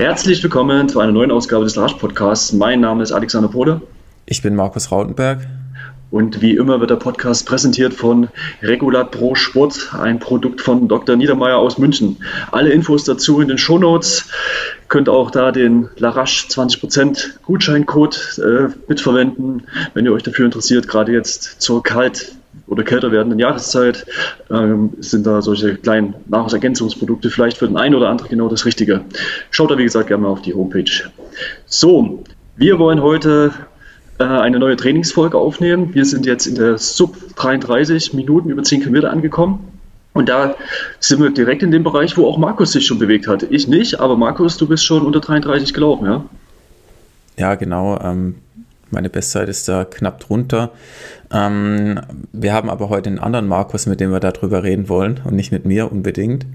Herzlich willkommen zu einer neuen Ausgabe des Large Podcasts. Mein Name ist Alexander Pode. Ich bin Markus Rautenberg. Und wie immer wird der Podcast präsentiert von Regulat Pro Sport, ein Produkt von Dr. Niedermeyer aus München. Alle Infos dazu in den Shownotes. Könnt auch da den Larache 20% Gutscheincode äh, mitverwenden, wenn ihr euch dafür interessiert. Gerade jetzt zur kalt oder kälter werdenden Jahreszeit ähm, sind da solche kleinen Nahrungsergänzungsprodukte vielleicht für den einen oder anderen genau das Richtige. Schaut da wie gesagt gerne mal auf die Homepage. So, wir wollen heute äh, eine neue Trainingsfolge aufnehmen. Wir sind jetzt in der Sub 33 Minuten über 10 Kilometer angekommen. Und da sind wir direkt in dem Bereich, wo auch Markus sich schon bewegt hat. Ich nicht, aber Markus, du bist schon unter 33 gelaufen, ja? Ja, genau. Ähm, meine Bestzeit ist da knapp drunter. Ähm, wir haben aber heute einen anderen Markus, mit dem wir darüber reden wollen und nicht mit mir unbedingt.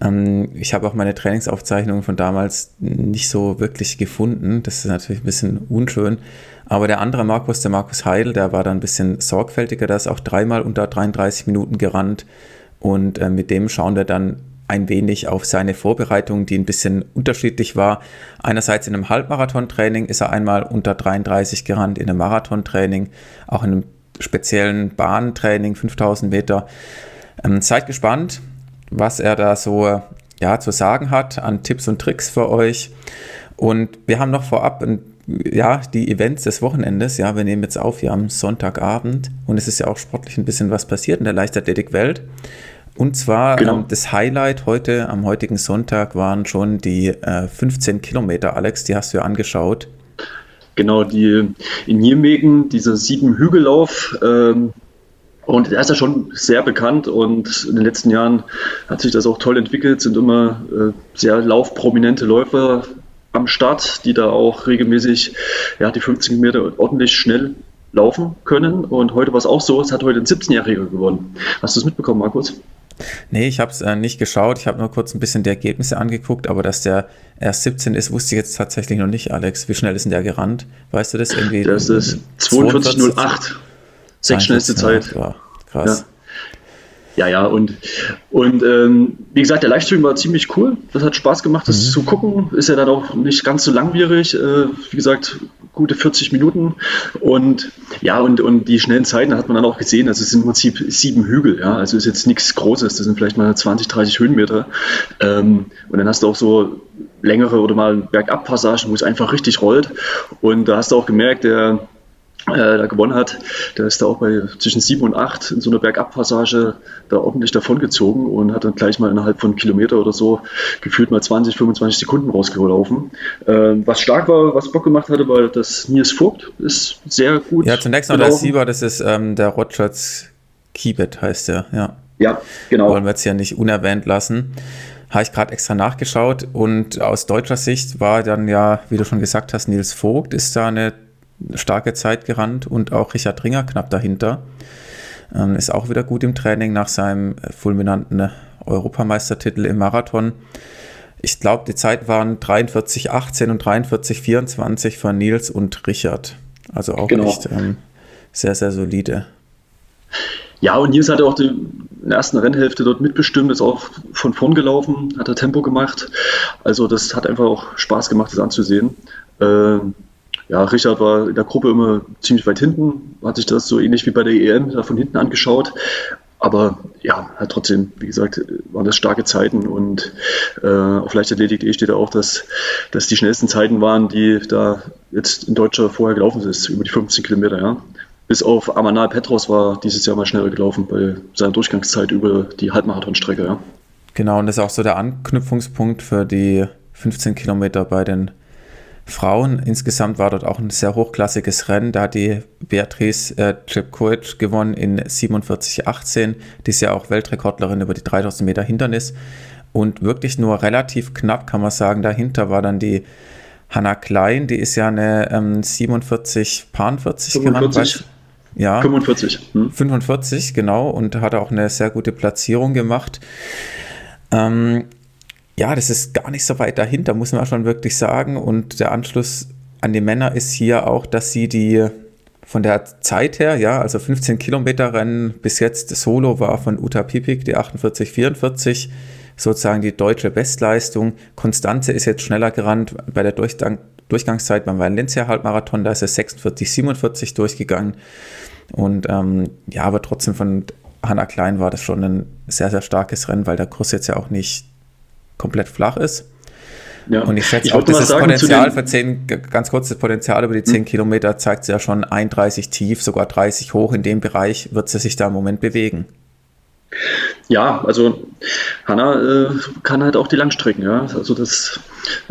Ähm, ich habe auch meine Trainingsaufzeichnungen von damals nicht so wirklich gefunden. Das ist natürlich ein bisschen unschön. Aber der andere Markus, der Markus Heidel, der war da ein bisschen sorgfältiger. Der ist auch dreimal unter 33 Minuten gerannt. Und äh, mit dem schauen wir dann ein wenig auf seine Vorbereitung, die ein bisschen unterschiedlich war. Einerseits in einem Halbmarathon-Training ist er einmal unter 33 gerannt, in einem Marathon-Training, auch in einem speziellen Bahntraining, 5000 Meter. Ähm, seid gespannt, was er da so ja, zu sagen hat an Tipps und Tricks für euch. Und wir haben noch vorab ein ja, die Events des Wochenendes, ja, wir nehmen jetzt auf hier am Sonntagabend und es ist ja auch sportlich ein bisschen was passiert in der Leichtathletikwelt. Und zwar genau. ähm, das Highlight heute, am heutigen Sonntag, waren schon die äh, 15 Kilometer, Alex, die hast du ja angeschaut. Genau, die in Nijmegen, dieser sieben Hügellauf, ähm, und er ist ja schon sehr bekannt und in den letzten Jahren hat sich das auch toll entwickelt, sind immer äh, sehr laufprominente Läufer am Start, die da auch regelmäßig ja, die 15 Meter ordentlich schnell laufen können. Und heute war es auch so, es hat heute ein 17-Jähriger gewonnen. Hast du es mitbekommen, Markus? Nee, ich habe es äh, nicht geschaut. Ich habe nur kurz ein bisschen die Ergebnisse angeguckt, aber dass der erst 17 ist, wusste ich jetzt tatsächlich noch nicht, Alex. Wie schnell ist denn der gerannt? Weißt du das irgendwie? Das ist 42,08. Sechs schnellste Zeit. Ja, krass. Ja. Ja, ja, und, und ähm, wie gesagt, der Livestream war ziemlich cool. Das hat Spaß gemacht, das mhm. zu gucken. Ist ja dann auch nicht ganz so langwierig. Äh, wie gesagt, gute 40 Minuten. Und ja, und, und die schnellen Zeiten hat man dann auch gesehen. Also es sind im Prinzip sieben Hügel, ja. Also ist jetzt nichts Großes. Das sind vielleicht mal 20, 30 Höhenmeter. Ähm, und dann hast du auch so längere oder mal Bergabpassagen, wo es einfach richtig rollt. Und da hast du auch gemerkt, der äh, da gewonnen hat, der ist da auch bei zwischen 7 und 8 in so einer Bergabpassage da ordentlich davongezogen und hat dann gleich mal innerhalb von Kilometer oder so gefühlt mal 20, 25 Sekunden rausgelaufen. Ähm, was stark war, was Bock gemacht hatte, war das Nils Vogt, ist sehr gut. Ja, zunächst noch der Sieber, das ist ähm, der Rogers Kibet heißt der, ja. Ja, genau. Wollen wir jetzt ja nicht unerwähnt lassen habe ich gerade extra nachgeschaut und aus deutscher Sicht war dann ja, wie du schon gesagt hast, Nils Vogt ist da eine starke Zeit gerannt und auch Richard Ringer knapp dahinter. Ähm, ist auch wieder gut im Training nach seinem fulminanten Europameistertitel im Marathon. Ich glaube, die Zeit waren 43,18 und 43,24 von Nils und Richard. Also auch genau. echt ähm, sehr, sehr solide. Ja, und Nils hat auch die ersten Rennhälfte dort mitbestimmt, ist auch von vorn gelaufen, hat er Tempo gemacht. Also das hat einfach auch Spaß gemacht, das anzusehen. Ähm, ja, Richard war in der Gruppe immer ziemlich weit hinten, hat sich das so ähnlich wie bei der EM da von hinten angeschaut. Aber ja, halt trotzdem, wie gesagt, waren das starke Zeiten und äh, auf Leichtathletik.de steht auch, dass, dass die schnellsten Zeiten waren, die da jetzt in Deutschland vorher gelaufen ist, über die 15 Kilometer, ja. Bis auf Amanal Petros war dieses Jahr mal schneller gelaufen bei seiner Durchgangszeit über die Halbmarathonstrecke, ja. Genau, und das ist auch so der Anknüpfungspunkt für die 15 Kilometer bei den Frauen. Insgesamt war dort auch ein sehr hochklassiges Rennen. Da hat die Beatrice äh, Chepkovic gewonnen in 47,18. Die ist ja auch Weltrekordlerin über die 3000 Meter Hindernis. Und wirklich nur relativ knapp, kann man sagen. Dahinter war dann die Hanna Klein, die ist ja eine ähm, 47, 40 gerannt. Ja, 45. Hm. 45, genau. Und hat auch eine sehr gute Platzierung gemacht. Ähm, ja, das ist gar nicht so weit dahinter, muss man schon wirklich sagen. Und der Anschluss an die Männer ist hier auch, dass sie die von der Zeit her, ja, also 15 Kilometer Rennen bis jetzt Solo war von Uta Pipik, die 48, 44 sozusagen die deutsche Bestleistung. Konstanze ist jetzt schneller gerannt bei der Durchgang, Durchgangszeit beim Valencia Halbmarathon, da ist er 46, 47 durchgegangen. Und ähm, ja, aber trotzdem von Hanna Klein war das schon ein sehr, sehr starkes Rennen, weil der Kurs jetzt ja auch nicht komplett flach ist. Ja. Und ich schätze ich auch, dass das Potenzial für 10, ganz kurz, das Potenzial über die 10 hm. Kilometer zeigt ja schon 31 tief, sogar 30 hoch. In dem Bereich wird sie sich da im Moment bewegen. Ja, also Hanna äh, kann halt auch die Langstrecken, ja. Also das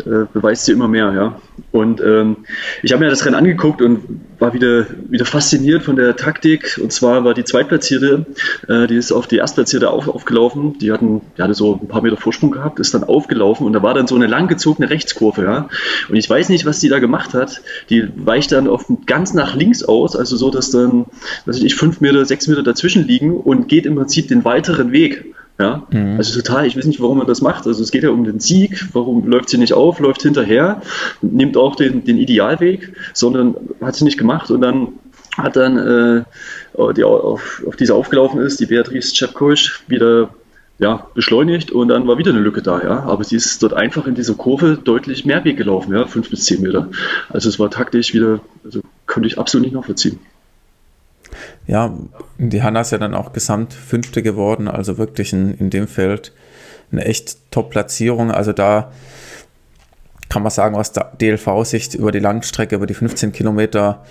äh, beweist sie immer mehr, ja. Und ähm, ich habe mir das Rennen angeguckt und war wieder, wieder fasziniert von der Taktik. Und zwar war die Zweitplatzierte, äh, die ist auf die Erstplatzierte auf, aufgelaufen. Die hatten, die hatte so ein paar Meter Vorsprung gehabt, ist dann aufgelaufen und da war dann so eine langgezogene Rechtskurve, ja. Und ich weiß nicht, was die da gemacht hat. Die weicht dann oft ganz nach links aus, also so, dass dann, weiß ich, fünf Meter, sechs Meter dazwischen liegen und geht im Prinzip den weiteren Weg. Ja, mhm. also total, ich weiß nicht, warum man das macht. Also es geht ja um den Sieg, warum läuft sie nicht auf, läuft hinterher, nimmt auch den, den Idealweg, sondern hat sie nicht gemacht und dann hat dann, äh, die auf, auf diese aufgelaufen ist, die Beatrice Czepkovic, wieder ja, beschleunigt und dann war wieder eine Lücke da, ja. Aber sie ist dort einfach in dieser Kurve deutlich mehr Weg gelaufen, ja, fünf bis zehn Meter. Also es war taktisch wieder, also konnte ich absolut nicht nachvollziehen. Ja, die Hanna ist ja dann auch gesamt Fünfte geworden, also wirklich in, in dem Feld eine echt Top-Platzierung. Also da kann man sagen, aus der DLV-Sicht über die Langstrecke, über die 15 Kilometer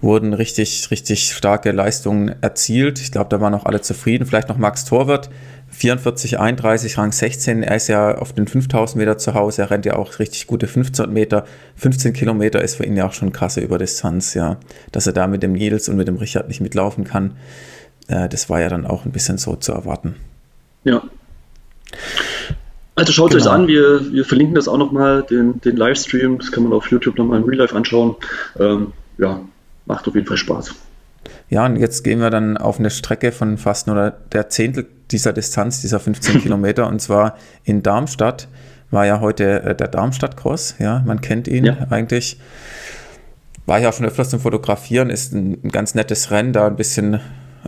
wurden richtig, richtig starke Leistungen erzielt. Ich glaube, da waren auch alle zufrieden. Vielleicht noch Max Torwart, 44, 31, Rang 16. Er ist ja auf den 5000 Meter zu Hause. Er rennt ja auch richtig gute 15 Meter. 15 Kilometer ist für ihn ja auch schon krasse Überdistanz, ja. Dass er da mit dem Nils und mit dem Richard nicht mitlaufen kann, äh, das war ja dann auch ein bisschen so zu erwarten. Ja. Also schaut genau. euch an, wir, wir verlinken das auch nochmal, den, den Livestream. Das kann man auf YouTube nochmal im Real Life anschauen. Ähm, ja, macht auf jeden Fall Spaß. Ja, und jetzt gehen wir dann auf eine Strecke von fast nur der Zehntel dieser Distanz, dieser 15 Kilometer, und zwar in Darmstadt. War ja heute äh, der Darmstadt-Cross, ja, man kennt ihn ja. eigentlich. War ja auch schon öfters zum Fotografieren, ist ein, ein ganz nettes Rennen, da ein bisschen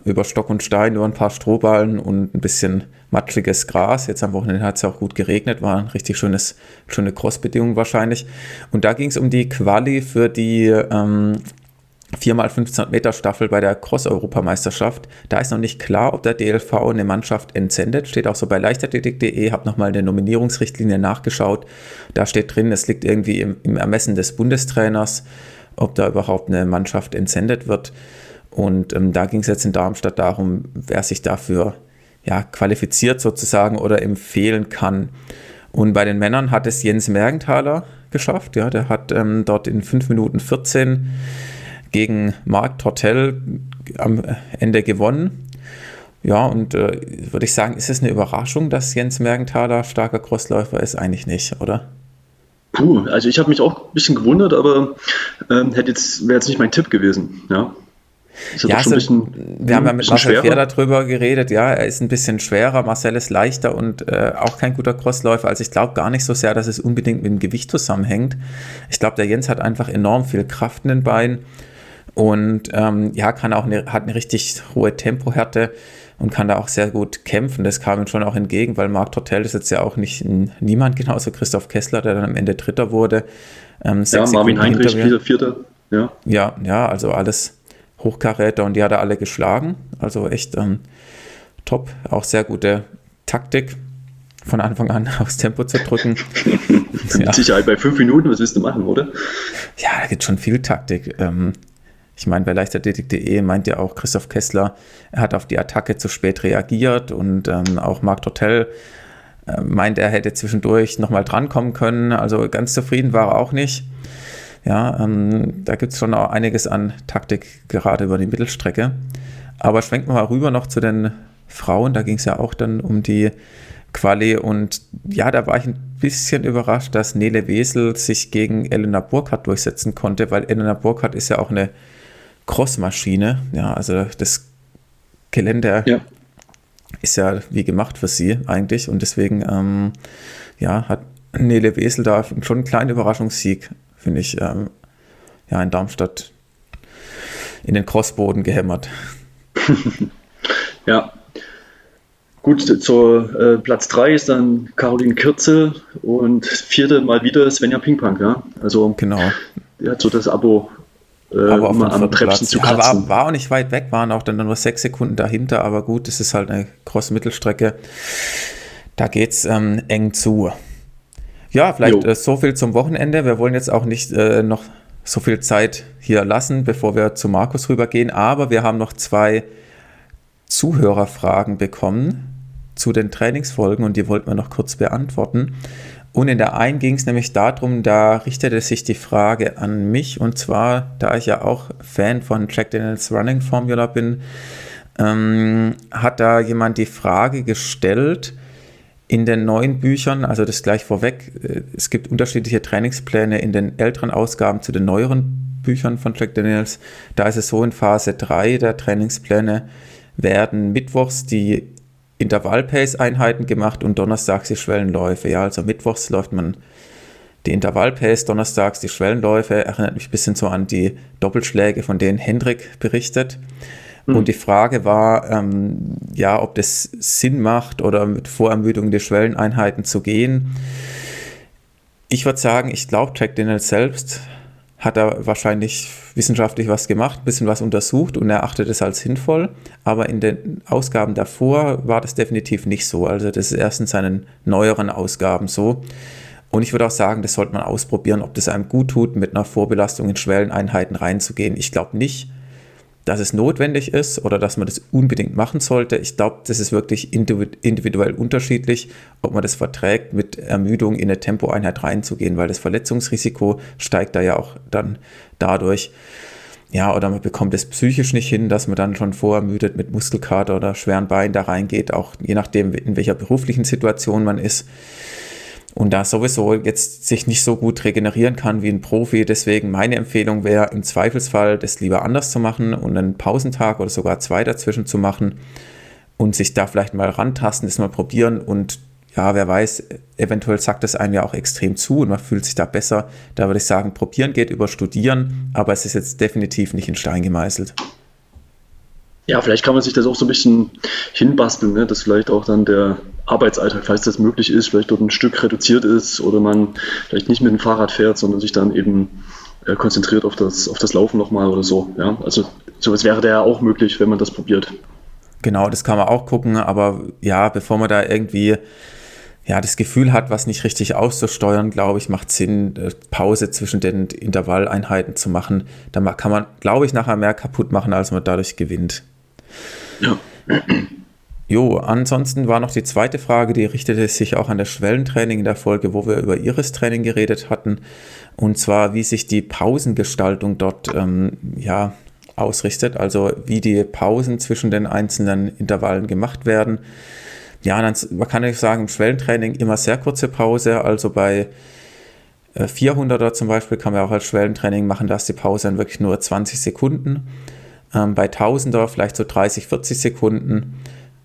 über Stock und Stein, über ein paar Strohballen und ein bisschen matschiges Gras. Jetzt am Wochenende hat es ja auch gut geregnet, war ein richtig schönes, schöne Crossbedingungen wahrscheinlich. Und da ging es um die Quali für die ähm, 4x1500 Meter Staffel bei der Cross-Europameisterschaft. Da ist noch nicht klar, ob der DLV eine Mannschaft entsendet. Steht auch so bei leichtathletik.de. Habe nochmal eine Nominierungsrichtlinie nachgeschaut. Da steht drin, es liegt irgendwie im, im, Ermessen des Bundestrainers, ob da überhaupt eine Mannschaft entsendet wird. Und ähm, da ging es jetzt in Darmstadt darum, wer sich dafür ja, qualifiziert sozusagen oder empfehlen kann. Und bei den Männern hat es Jens Mergenthaler geschafft. Ja, der hat ähm, dort in 5 Minuten 14 gegen Marc Tortel am Ende gewonnen. Ja, und äh, würde ich sagen, ist es eine Überraschung, dass Jens Mergenthaler starker Crossläufer ist? Eigentlich nicht, oder? Puh, also ich habe mich auch ein bisschen gewundert, aber ähm, hätte jetzt, wäre jetzt nicht mein Tipp gewesen. Ja, ja, also, bisschen, wir haben ja mit Marcel. Fehr darüber geredet, ja, er ist ein bisschen schwerer, Marcel ist leichter und äh, auch kein guter Crossläufer. Also ich glaube gar nicht so sehr, dass es unbedingt mit dem Gewicht zusammenhängt. Ich glaube, der Jens hat einfach enorm viel Kraft in den Beinen und ähm, ja, kann auch eine, hat eine richtig hohe Tempohärte und kann da auch sehr gut kämpfen. Das kam ihm schon auch entgegen, weil Marc Tortel ist jetzt ja auch nicht niemand, genauso Christoph Kessler, der dann am Ende Dritter wurde. Ähm, ja, Marvin Heinrich, Vierter, Vierter. Ja. ja, ja, also alles Hochkaräter und die hat er alle geschlagen. Also echt ähm, top, auch sehr gute Taktik von Anfang an aufs Tempo zu drücken. Mit ja. Sicherheit bei fünf Minuten, was willst du machen, oder? Ja, da gibt schon viel Taktik. Ähm, ich meine, bei leichtathletik.de meint ja auch Christoph Kessler, er hat auf die Attacke zu spät reagiert und ähm, auch Marc Tortel äh, meint, er hätte zwischendurch nochmal drankommen können. Also ganz zufrieden war er auch nicht. Ja, ähm, da gibt es schon auch einiges an Taktik, gerade über die Mittelstrecke. Aber schwenken wir mal rüber noch zu den Frauen. Da ging es ja auch dann um die Quali. Und ja, da war ich ein bisschen überrascht, dass Nele Wesel sich gegen Elena Burkhardt durchsetzen konnte, weil Elena Burkhardt ist ja auch eine Crossmaschine. Ja, also das Gelände ja. ist ja wie gemacht für sie eigentlich. Und deswegen, ähm, ja, hat Nele Wesel da schon einen kleinen Überraschungssieg, finde ich, ähm, ja, in Darmstadt in den Crossboden gehämmert. ja. gut, zur äh, Platz 3 ist dann Caroline Kürzel und vierte mal wieder Svenja Pingpong, ja. Also genau. Die hat so das Abo äh, aber immer am Treppchen zu kratzen. Ja, war, war, auch nicht weit weg, waren auch dann nur sechs Sekunden dahinter, aber gut, es ist halt eine Cross-Mittelstrecke. Da geht es ähm, eng zu. Ja, vielleicht äh, so viel zum Wochenende. Wir wollen jetzt auch nicht äh, noch so viel Zeit hier lassen, bevor wir zu Markus rübergehen, aber wir haben noch zwei Zuhörerfragen bekommen zu den Trainingsfolgen und die wollten wir noch kurz beantworten. Und in der einen ging es nämlich darum, da richtete sich die Frage an mich und zwar, da ich ja auch Fan von Jack Daniels Running Formula bin, ähm, hat da jemand die Frage gestellt, in den neuen Büchern, also das gleich vorweg, äh, es gibt unterschiedliche Trainingspläne in den älteren Ausgaben zu den neueren Büchern von Jack Daniels. Da ist es so, in Phase 3 der Trainingspläne werden mittwochs die Intervall-Pace-Einheiten gemacht und donnerstags die Schwellenläufe. Ja, also mittwochs läuft man die Intervall-Pace, donnerstags die Schwellenläufe. Erinnert mich ein bisschen so an die Doppelschläge, von denen Hendrik berichtet. Mhm. Und die Frage war, ähm, ja, ob das Sinn macht oder mit Vorermüdung die Schwelleneinheiten zu gehen. Ich würde sagen, ich glaube, Jack Daniels selbst hat er wahrscheinlich wissenschaftlich was gemacht, ein bisschen was untersucht und er achtet es als sinnvoll. Aber in den Ausgaben davor war das definitiv nicht so. Also das ist erst in seinen neueren Ausgaben so. Und ich würde auch sagen, das sollte man ausprobieren, ob das einem gut tut, mit einer Vorbelastung in Schwelleneinheiten reinzugehen. Ich glaube nicht, dass es notwendig ist oder dass man das unbedingt machen sollte. Ich glaube, das ist wirklich individuell unterschiedlich, ob man das verträgt, mit Ermüdung in eine Tempoeinheit reinzugehen, weil das Verletzungsrisiko steigt da ja auch dann dadurch. Ja, oder man bekommt es psychisch nicht hin, dass man dann schon vorermüdet mit Muskelkater oder schweren Beinen da reingeht, auch je nachdem, in welcher beruflichen Situation man ist und da sowieso jetzt sich nicht so gut regenerieren kann wie ein Profi. Deswegen meine Empfehlung wäre im Zweifelsfall, das lieber anders zu machen und einen Pausentag oder sogar zwei dazwischen zu machen und sich da vielleicht mal rantasten, das mal probieren und ja, wer weiß, eventuell sagt das einem ja auch extrem zu und man fühlt sich da besser. Da würde ich sagen, probieren geht über studieren, aber es ist jetzt definitiv nicht in Stein gemeißelt. Ja, vielleicht kann man sich das auch so ein bisschen hinbasteln, ne? dass vielleicht auch dann der Arbeitsalltag, falls das möglich ist, vielleicht dort ein Stück reduziert ist oder man vielleicht nicht mit dem Fahrrad fährt, sondern sich dann eben äh, konzentriert auf das, auf das Laufen nochmal oder so. Ja? Also sowas wäre da ja auch möglich, wenn man das probiert. Genau, das kann man auch gucken, aber ja, bevor man da irgendwie ja, das Gefühl hat, was nicht richtig auszusteuern, glaube ich, macht Sinn, äh, Pause zwischen den Intervalleinheiten zu machen. Da kann man, glaube ich, nachher mehr kaputt machen, als man dadurch gewinnt. Ja. Jo, ansonsten war noch die zweite Frage, die richtete sich auch an das Schwellentraining in der Folge, wo wir über Iris-Training geredet hatten. Und zwar, wie sich die Pausengestaltung dort ähm, ja, ausrichtet, also wie die Pausen zwischen den einzelnen Intervallen gemacht werden. Ja, dann, man kann ja sagen, im Schwellentraining immer sehr kurze Pause, also bei 400er äh, zum Beispiel kann man auch als Schwellentraining machen, dass die Pause dann wirklich nur 20 Sekunden ähm, bei Tausender vielleicht so 30, 40 Sekunden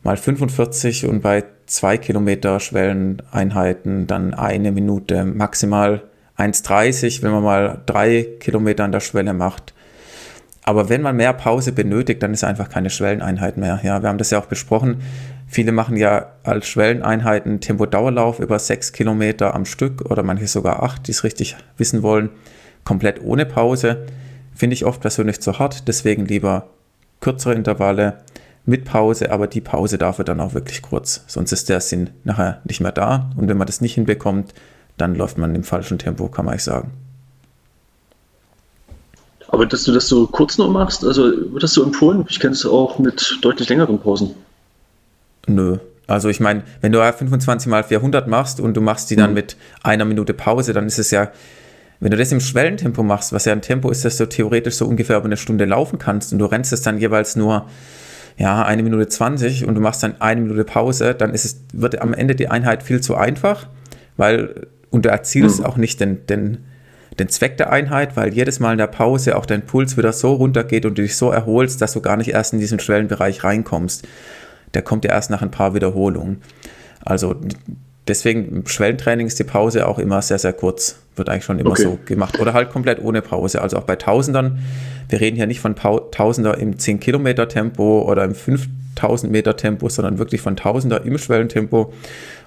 mal 45 und bei 2 Kilometer Schwelleneinheiten dann eine Minute, maximal 1,30, wenn man mal 3 Kilometer an der Schwelle macht. Aber wenn man mehr Pause benötigt, dann ist einfach keine Schwelleneinheit mehr. Ja, wir haben das ja auch besprochen. Viele machen ja als Schwelleneinheiten Tempo-Dauerlauf über 6 Kilometer am Stück oder manche sogar 8, die es richtig wissen wollen, komplett ohne Pause. Finde ich oft persönlich zu hart, deswegen lieber kürzere Intervalle mit Pause, aber die Pause dafür dann auch wirklich kurz. Sonst ist der Sinn nachher nicht mehr da. Und wenn man das nicht hinbekommt, dann läuft man im falschen Tempo, kann man ich sagen. Aber dass du das so kurz noch machst, also wird das so empfohlen? Ich kenne es auch mit deutlich längeren Pausen. Nö. Also ich meine, wenn du 25 mal 400 machst und du machst die dann mhm. mit einer Minute Pause, dann ist es ja wenn du das im Schwellentempo machst, was ja ein Tempo ist, dass du theoretisch so ungefähr über eine Stunde laufen kannst und du rennst es dann jeweils nur ja, eine Minute 20 und du machst dann eine Minute Pause, dann ist es, wird am Ende die Einheit viel zu einfach, weil, und du erzielst mhm. auch nicht den, den, den Zweck der Einheit, weil jedes Mal in der Pause auch dein Puls wieder so runtergeht und du dich so erholst, dass du gar nicht erst in diesen Schwellenbereich reinkommst. Der kommt ja erst nach ein paar Wiederholungen. Also deswegen im Schwellentraining ist die Pause auch immer sehr, sehr kurz wird eigentlich schon immer okay. so gemacht. Oder halt komplett ohne Pause. Also auch bei Tausendern. Wir reden hier nicht von Tausender im 10 Kilometer Tempo oder im 5000 Meter Tempo, sondern wirklich von Tausender im Schwellentempo.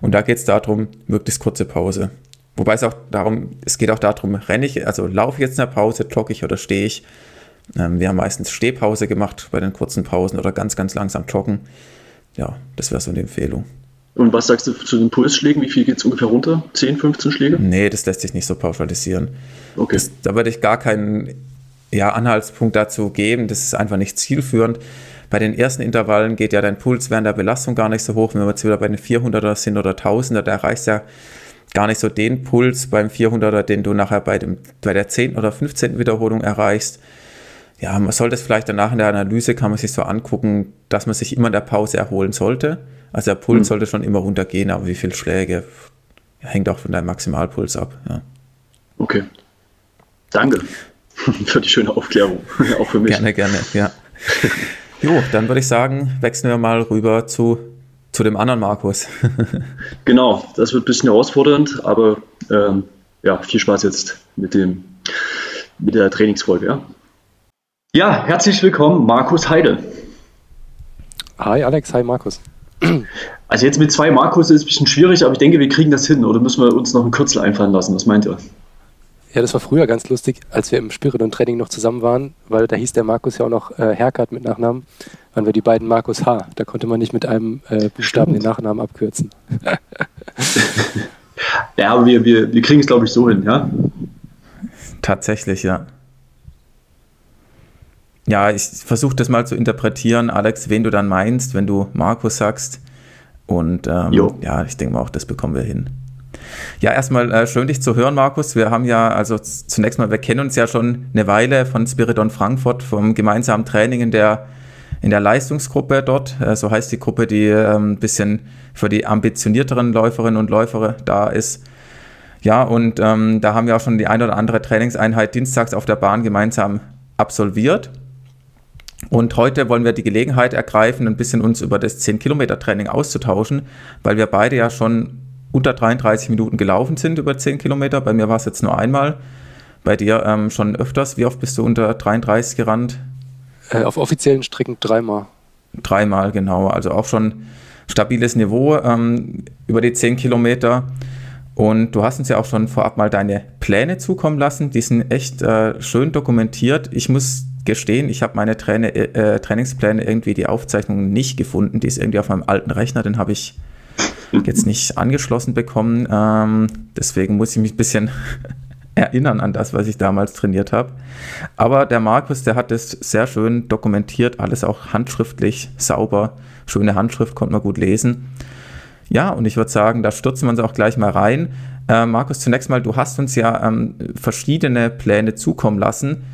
Und da geht es darum, möglichst kurze Pause. Wobei es auch darum, es geht auch darum, renne ich, also laufe ich jetzt eine Pause, jogge ich oder stehe ich. Ähm, wir haben meistens Stehpause gemacht bei den kurzen Pausen oder ganz, ganz langsam joggen. Ja, das wäre so eine Empfehlung. Und was sagst du zu den Pulsschlägen? Wie viel geht es ungefähr runter? 10, 15 Schläge? Nee, das lässt sich nicht so pauschalisieren. Okay. Das, da würde ich gar keinen ja, Anhaltspunkt dazu geben. Das ist einfach nicht zielführend. Bei den ersten Intervallen geht ja dein Puls während der Belastung gar nicht so hoch. Wenn wir jetzt wieder bei den 400er sind oder 1000er, da erreichst du ja gar nicht so den Puls beim 400er, den du nachher bei, dem, bei der 10. oder 15. Wiederholung erreichst. Ja, man sollte es vielleicht danach in der Analyse, kann man sich so angucken, dass man sich immer in der Pause erholen sollte also der Puls mhm. sollte schon immer runtergehen, aber wie viele Schläge hängt auch von deinem Maximalpuls ab. Ja. Okay. Danke für die schöne Aufklärung, auch für mich. Gerne, gerne, ja. Jo, dann würde ich sagen, wechseln wir mal rüber zu, zu dem anderen Markus. genau, das wird ein bisschen herausfordernd, aber ähm, ja, viel Spaß jetzt mit, dem, mit der Trainingsfolge. Ja. ja, herzlich willkommen, Markus Heide. Hi Alex, hi Markus. Also jetzt mit zwei Markus ist es ein bisschen schwierig, aber ich denke, wir kriegen das hin. Oder müssen wir uns noch ein Kürzel einfallen lassen? Was meint ihr? Ja, das war früher ganz lustig, als wir im Spiridon-Training noch zusammen waren, weil da hieß der Markus ja auch noch äh, Herkert mit Nachnamen, waren wir die beiden Markus H. Da konnte man nicht mit einem äh, Buchstaben Stimmt. den Nachnamen abkürzen. ja, aber wir, wir, wir kriegen es, glaube ich, so hin, ja? Tatsächlich, ja. Ja, ich versuche das mal zu interpretieren, Alex, wen du dann meinst, wenn du Markus sagst. Und ähm, ja, ich denke mal auch, das bekommen wir hin. Ja, erstmal äh, schön, dich zu hören, Markus. Wir haben ja, also zunächst mal, wir kennen uns ja schon eine Weile von Spiridon Frankfurt, vom gemeinsamen Training in der, in der Leistungsgruppe dort. Äh, so heißt die Gruppe, die äh, ein bisschen für die ambitionierteren Läuferinnen und Läufer da ist. Ja, und ähm, da haben wir auch schon die ein oder andere Trainingseinheit dienstags auf der Bahn gemeinsam absolviert. Und heute wollen wir die Gelegenheit ergreifen, ein bisschen uns über das 10-Kilometer-Training auszutauschen, weil wir beide ja schon unter 33 Minuten gelaufen sind über 10 Kilometer. Bei mir war es jetzt nur einmal, bei dir ähm, schon öfters. Wie oft bist du unter 33 gerannt? Äh, auf offiziellen Strecken dreimal. Dreimal, genau. Also auch schon stabiles Niveau ähm, über die 10 Kilometer. Und du hast uns ja auch schon vorab mal deine Pläne zukommen lassen. Die sind echt äh, schön dokumentiert. Ich muss gestehen, ich habe meine Traine, äh, Trainingspläne irgendwie die Aufzeichnungen nicht gefunden. Die ist irgendwie auf meinem alten Rechner, den habe ich jetzt nicht angeschlossen bekommen. Ähm, deswegen muss ich mich ein bisschen erinnern an das, was ich damals trainiert habe. Aber der Markus, der hat das sehr schön dokumentiert, alles auch handschriftlich, sauber, schöne Handschrift, konnte man gut lesen. Ja, und ich würde sagen, da stürzen wir uns auch gleich mal rein. Äh, Markus, zunächst mal, du hast uns ja ähm, verschiedene Pläne zukommen lassen.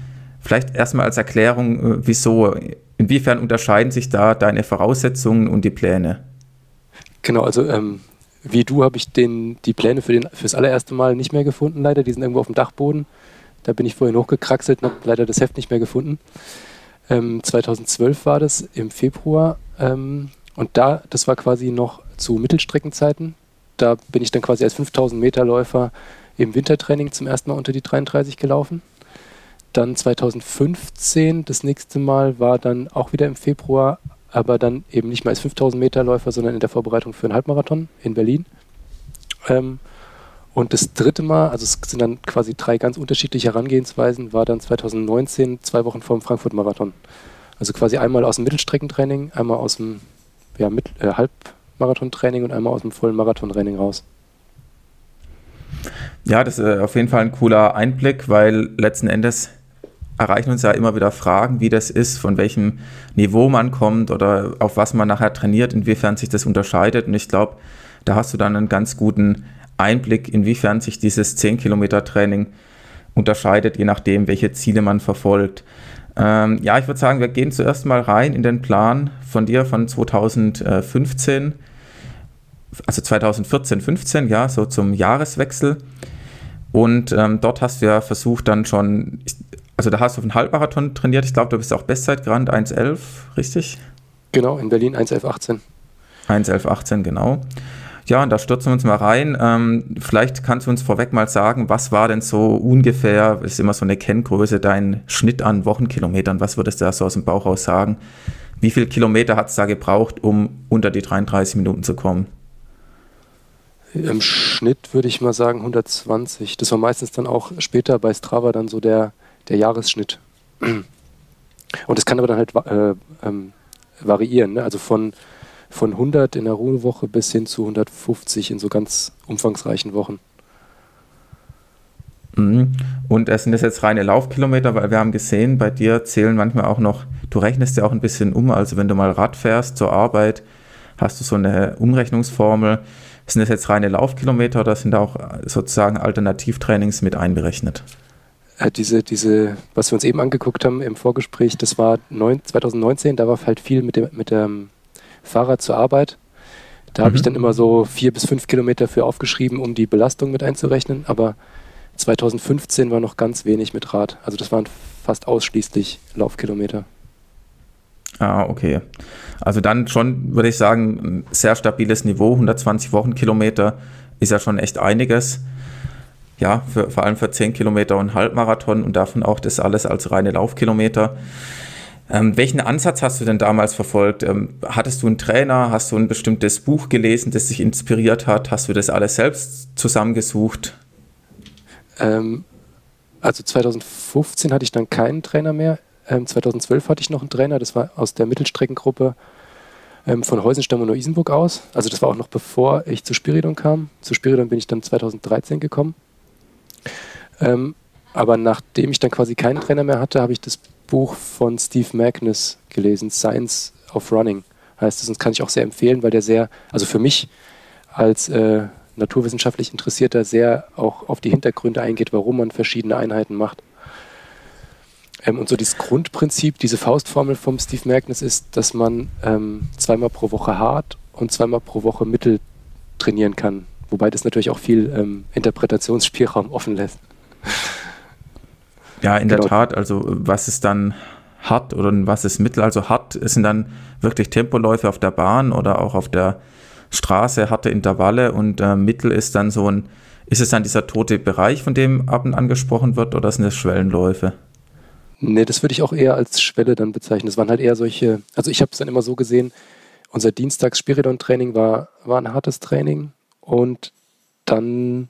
Vielleicht erstmal als Erklärung, äh, wieso, inwiefern unterscheiden sich da deine Voraussetzungen und die Pläne? Genau, also ähm, wie du habe ich den, die Pläne für, das allererste Mal nicht mehr gefunden, leider. Die sind irgendwo auf dem Dachboden. Da bin ich vorhin hochgekraxelt und habe leider das Heft nicht mehr gefunden. Ähm, 2012 war das im Februar. Ähm, und da, das war quasi noch zu Mittelstreckenzeiten. Da bin ich dann quasi als 5000 Meter Läufer im Wintertraining zum ersten Mal unter die 33 gelaufen. Dann 2015, das nächste Mal war dann auch wieder im Februar, aber dann eben nicht mehr als 5000 Meter Läufer, sondern in der Vorbereitung für einen Halbmarathon in Berlin. Ähm, und das dritte Mal, also es sind dann quasi drei ganz unterschiedliche Herangehensweisen, war dann 2019, zwei Wochen vor dem Frankfurt-Marathon. Also quasi einmal aus dem Mittelstreckentraining, einmal aus dem ja, Mit äh, Halbmarathon-Training und einmal aus dem vollen Marathon-Training raus. Ja, das ist äh, auf jeden Fall ein cooler Einblick, weil letzten Endes erreichen uns ja immer wieder Fragen, wie das ist, von welchem Niveau man kommt oder auf was man nachher trainiert, inwiefern sich das unterscheidet. Und ich glaube, da hast du dann einen ganz guten Einblick, inwiefern sich dieses 10 Kilometer Training unterscheidet, je nachdem, welche Ziele man verfolgt. Ähm, ja, ich würde sagen, wir gehen zuerst mal rein in den Plan von dir von 2015, also 2014, 15, ja, so zum Jahreswechsel. Und ähm, dort hast du ja versucht, dann schon, also da hast du auf einen Halbmarathon trainiert. Ich glaube, du bist auch Bestzeit gerannt, 1,11, richtig? Genau, in Berlin 1,11,18. 1,11,18, genau. Ja, und da stürzen wir uns mal rein. Ähm, vielleicht kannst du uns vorweg mal sagen, was war denn so ungefähr, ist immer so eine Kenngröße, dein Schnitt an Wochenkilometern? Was würdest du da so aus dem Bauch aus sagen? Wie viele Kilometer hat es da gebraucht, um unter die 33 Minuten zu kommen? Im Schnitt würde ich mal sagen 120. Das war meistens dann auch später bei Strava dann so der, der Jahresschnitt. Und es kann aber dann halt äh, ähm, variieren. Ne? Also von, von 100 in der Ruhewoche bis hin zu 150 in so ganz umfangreichen Wochen. Mhm. Und es sind das jetzt reine Laufkilometer, weil wir haben gesehen, bei dir zählen manchmal auch noch, du rechnest ja auch ein bisschen um, also wenn du mal Rad fährst zur Arbeit, hast du so eine Umrechnungsformel. Sind das jetzt reine Laufkilometer oder sind da auch sozusagen Alternativtrainings mit einberechnet? Äh, diese, diese, was wir uns eben angeguckt haben im Vorgespräch, das war neun, 2019, da war halt viel mit dem, mit dem Fahrrad zur Arbeit. Da mhm. habe ich dann immer so vier bis fünf Kilometer für aufgeschrieben, um die Belastung mit einzurechnen. Aber 2015 war noch ganz wenig mit Rad. Also das waren fast ausschließlich Laufkilometer. Ah, okay. Also dann schon, würde ich sagen, ein sehr stabiles Niveau. 120 Wochenkilometer ist ja schon echt einiges. Ja, für, vor allem für 10 Kilometer und Halbmarathon und davon auch das alles als reine Laufkilometer. Ähm, welchen Ansatz hast du denn damals verfolgt? Ähm, hattest du einen Trainer? Hast du ein bestimmtes Buch gelesen, das dich inspiriert hat? Hast du das alles selbst zusammengesucht? Ähm, also 2015 hatte ich dann keinen Trainer mehr. 2012 ähm, hatte ich noch einen Trainer, das war aus der Mittelstreckengruppe ähm, von Heusenstamm und Neu-Isenburg aus. Also das war auch noch bevor ich zu Spiridon kam. Zu Spiridon bin ich dann 2013 gekommen. Ähm, aber nachdem ich dann quasi keinen Trainer mehr hatte, habe ich das Buch von Steve Magnus gelesen, Science of Running heißt es. Und das kann ich auch sehr empfehlen, weil der sehr, also für mich als äh, naturwissenschaftlich Interessierter sehr auch auf die Hintergründe eingeht, warum man verschiedene Einheiten macht. Ähm, und so dieses Grundprinzip, diese Faustformel vom Steve Magnus ist, dass man ähm, zweimal pro Woche hart und zweimal pro Woche mittel trainieren kann. Wobei das natürlich auch viel ähm, Interpretationsspielraum offen lässt. Ja, in genau. der Tat. Also was ist dann hart oder was ist mittel? Also hart sind dann wirklich Tempoläufe auf der Bahn oder auch auf der Straße, harte Intervalle und äh, mittel ist dann so ein, ist es dann dieser tote Bereich, von dem ab und an gesprochen wird oder sind es Schwellenläufe? Nee, das würde ich auch eher als Schwelle dann bezeichnen. Das waren halt eher solche, also ich habe es dann immer so gesehen, unser Dienstags-Spiridon-Training war, war ein hartes Training und dann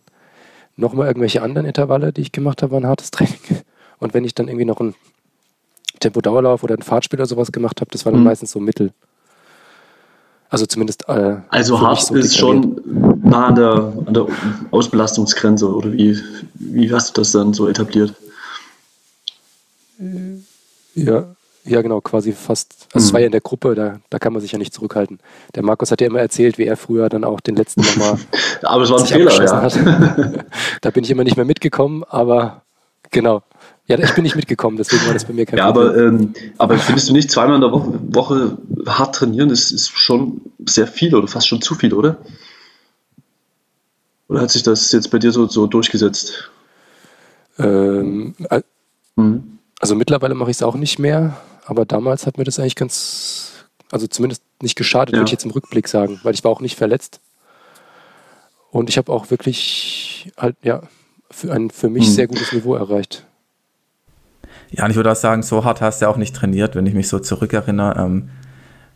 nochmal irgendwelche anderen Intervalle, die ich gemacht habe, war ein hartes Training. Und wenn ich dann irgendwie noch ein Tempo-Dauerlauf oder ein Fahrtspiel oder sowas gemacht habe, das war dann mhm. meistens so Mittel. Also zumindest. Äh, also hart so ist schon nah an der, an der Ausbelastungsgrenze oder wie, wie hast du das dann so etabliert? Ja, ja, genau, quasi fast. Also, mhm. es war ja in der Gruppe, da, da kann man sich ja nicht zurückhalten. Der Markus hat ja immer erzählt, wie er früher dann auch den letzten nochmal. aber es war ein Fehler, ja. Hat. da bin ich immer nicht mehr mitgekommen, aber genau. Ja, ich bin nicht mitgekommen, deswegen war das bei mir kein ja, Problem. Aber, ähm, aber findest du nicht, zweimal in der Woche, Woche hart trainieren, ist, ist schon sehr viel oder fast schon zu viel, oder? Oder hat sich das jetzt bei dir so, so durchgesetzt? Ähm, mhm. Also mittlerweile mache ich es auch nicht mehr, aber damals hat mir das eigentlich ganz, also zumindest nicht geschadet, ja. würde ich jetzt im Rückblick sagen, weil ich war auch nicht verletzt. Und ich habe auch wirklich halt, ja, für ein für mich mhm. sehr gutes Niveau erreicht. Ja, und ich würde auch sagen, so hart hast du auch nicht trainiert, wenn ich mich so zurückerinnere. Ähm,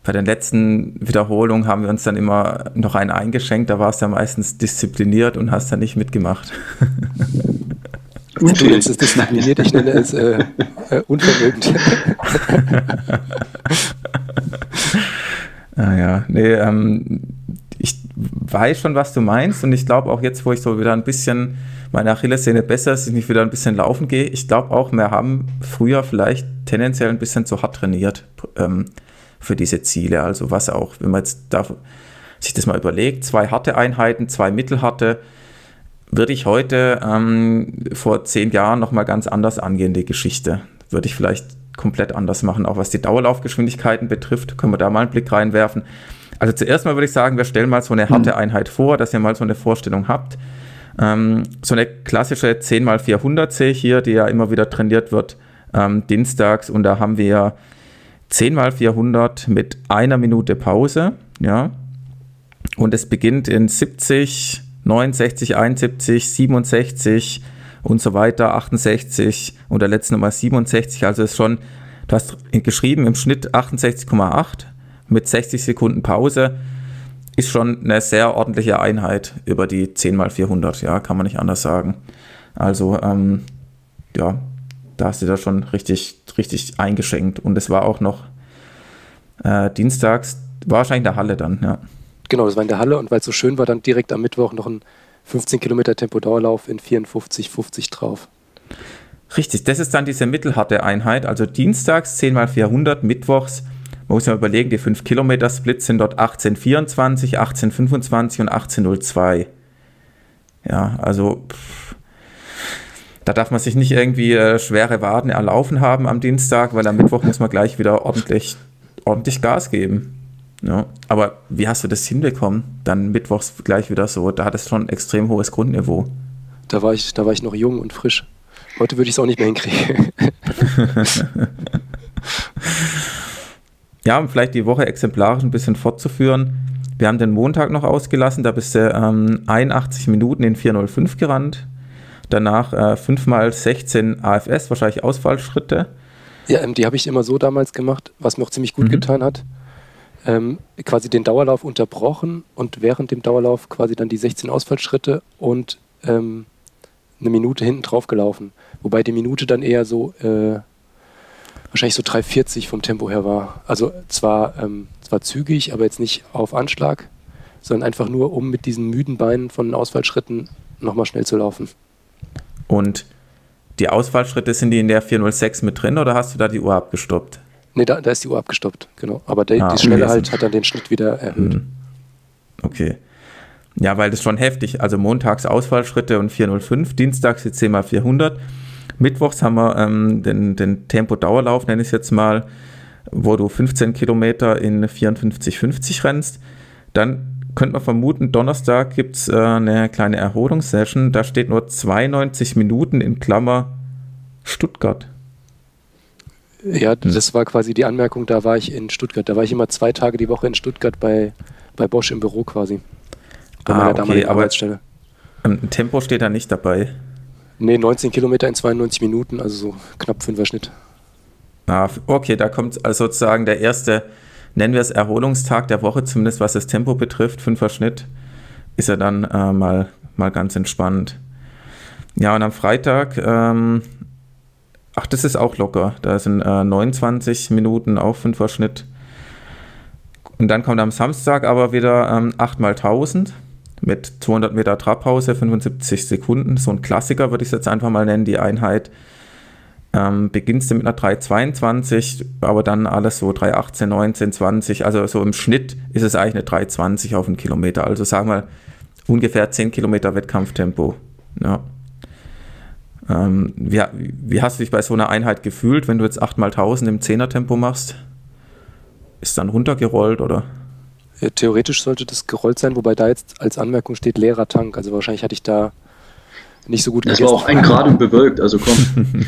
bei den letzten Wiederholungen haben wir uns dann immer noch einen eingeschenkt, da warst du ja meistens diszipliniert und hast dann nicht mitgemacht. Du nennst es diszipliniert, ich nenne es äh, äh, unvermögend. ah ja, nee, ähm, ich weiß schon, was du meinst und ich glaube auch jetzt, wo ich so wieder ein bisschen meine Achillessehne besser ist, ich wieder ein bisschen laufen gehe, ich glaube auch, wir haben früher vielleicht tendenziell ein bisschen zu hart trainiert ähm, für diese Ziele. Also was auch, wenn man jetzt da, sich das mal überlegt, zwei harte Einheiten, zwei mittelharte, würde ich heute ähm, vor zehn Jahren nochmal ganz anders angehen, die Geschichte. Würde ich vielleicht komplett anders machen, auch was die Dauerlaufgeschwindigkeiten betrifft. Können wir da mal einen Blick reinwerfen. Also zuerst mal würde ich sagen, wir stellen mal so eine harte mhm. Einheit vor, dass ihr mal so eine Vorstellung habt. Ähm, so eine klassische 10x400 sehe ich hier, die ja immer wieder trainiert wird, ähm, dienstags. Und da haben wir 10x400 mit einer Minute Pause. Ja, Und es beginnt in 70, 69, 71, 67 und so weiter, 68 und der letzte Nummer 67. Also ist schon, du hast geschrieben im Schnitt 68,8 mit 60 Sekunden Pause. Ist schon eine sehr ordentliche Einheit über die 10 mal 400, ja, kann man nicht anders sagen. Also, ähm, ja, da hast du da schon richtig, richtig eingeschenkt. Und es war auch noch äh, dienstags, wahrscheinlich in der Halle dann, ja. Genau, das war in der Halle und weil es so schön war, dann direkt am Mittwoch noch ein 15 Kilometer Tempo-Dauerlauf in 54, 50 drauf. Richtig, das ist dann diese mittelharte Einheit. Also dienstags 10 mal 400, mittwochs, man muss ja überlegen, die 5 Kilometer Splits sind dort 1824, 1825 und 1802. Ja, also pff, da darf man sich nicht irgendwie äh, schwere Waden erlaufen haben am Dienstag, weil am Mittwoch muss man gleich wieder ordentlich, ordentlich Gas geben. Ja, aber wie hast du das hinbekommen? Dann mittwochs gleich wieder so. Da hat es schon ein extrem hohes Grundniveau. Da war ich, da war ich noch jung und frisch. Heute würde ich es auch nicht mehr hinkriegen. ja, um vielleicht die Woche exemplarisch ein bisschen fortzuführen. Wir haben den Montag noch ausgelassen, da bist du ähm, 81 Minuten in 405 gerannt. Danach äh, 5 mal 16 AFS, wahrscheinlich Ausfallschritte. Ja, ähm, die habe ich immer so damals gemacht, was mir auch ziemlich gut mhm. getan hat ähm, quasi den Dauerlauf unterbrochen und während dem Dauerlauf quasi dann die 16 Ausfallschritte und ähm, eine Minute hinten drauf gelaufen. Wobei die Minute dann eher so äh, wahrscheinlich so 3,40 vom Tempo her war. Also zwar, ähm, zwar zügig, aber jetzt nicht auf Anschlag, sondern einfach nur, um mit diesen müden Beinen von den Ausfallschritten nochmal schnell zu laufen. Und die Ausfallschritte, sind die in der 406 mit drin oder hast du da die Uhr abgestoppt? Nee, da, da ist die Uhr abgestoppt, genau. Aber der, ah, die Schnelle halt hat dann den Schnitt wieder erhöht. Hm. Okay. Ja, weil das schon heftig. Also montags Ausfallschritte und 405, dienstags die 10 mal 400. Mittwochs haben wir ähm, den, den Tempo-Dauerlauf, nenne ich es jetzt mal, wo du 15 Kilometer in 54,50 rennst. Dann könnte man vermuten, Donnerstag gibt es äh, eine kleine Erholungssession. Da steht nur 92 Minuten in Klammer Stuttgart. Ja, das war quasi die Anmerkung, da war ich in Stuttgart. Da war ich immer zwei Tage die Woche in Stuttgart bei, bei Bosch im Büro quasi. Bei ah, meiner okay, damaligen Arbeitsstelle. Tempo steht da nicht dabei. Nee, 19 Kilometer in 92 Minuten, also so knapp 5er Schnitt. Ah, okay, da kommt also sozusagen der erste, nennen wir es Erholungstag der Woche, zumindest was das Tempo betrifft, 5er Schnitt, ist er dann äh, mal, mal ganz entspannt. Ja, und am Freitag ähm, Ach, das ist auch locker. Da sind äh, 29 Minuten auf 5er Schnitt. Und dann kommt am Samstag aber wieder ähm, 8 mal 1000 mit 200 Meter Trabpause, 75 Sekunden. So ein Klassiker würde ich es jetzt einfach mal nennen, die Einheit. Ähm, beginnst du mit einer 3,22, aber dann alles so 3,18, 19, 20. Also so im Schnitt ist es eigentlich eine 3,20 auf einen Kilometer. Also sagen wir ungefähr 10 Kilometer Wettkampftempo. Ja. Ähm, wie, wie, hast du dich bei so einer Einheit gefühlt, wenn du jetzt 8x1000 im 10er-Tempo machst? Ist dann runtergerollt oder? Ja, theoretisch sollte das gerollt sein, wobei da jetzt als Anmerkung steht leerer Tank. Also wahrscheinlich hatte ich da nicht so gut Es war auch ein Grad und bewölkt, also komm.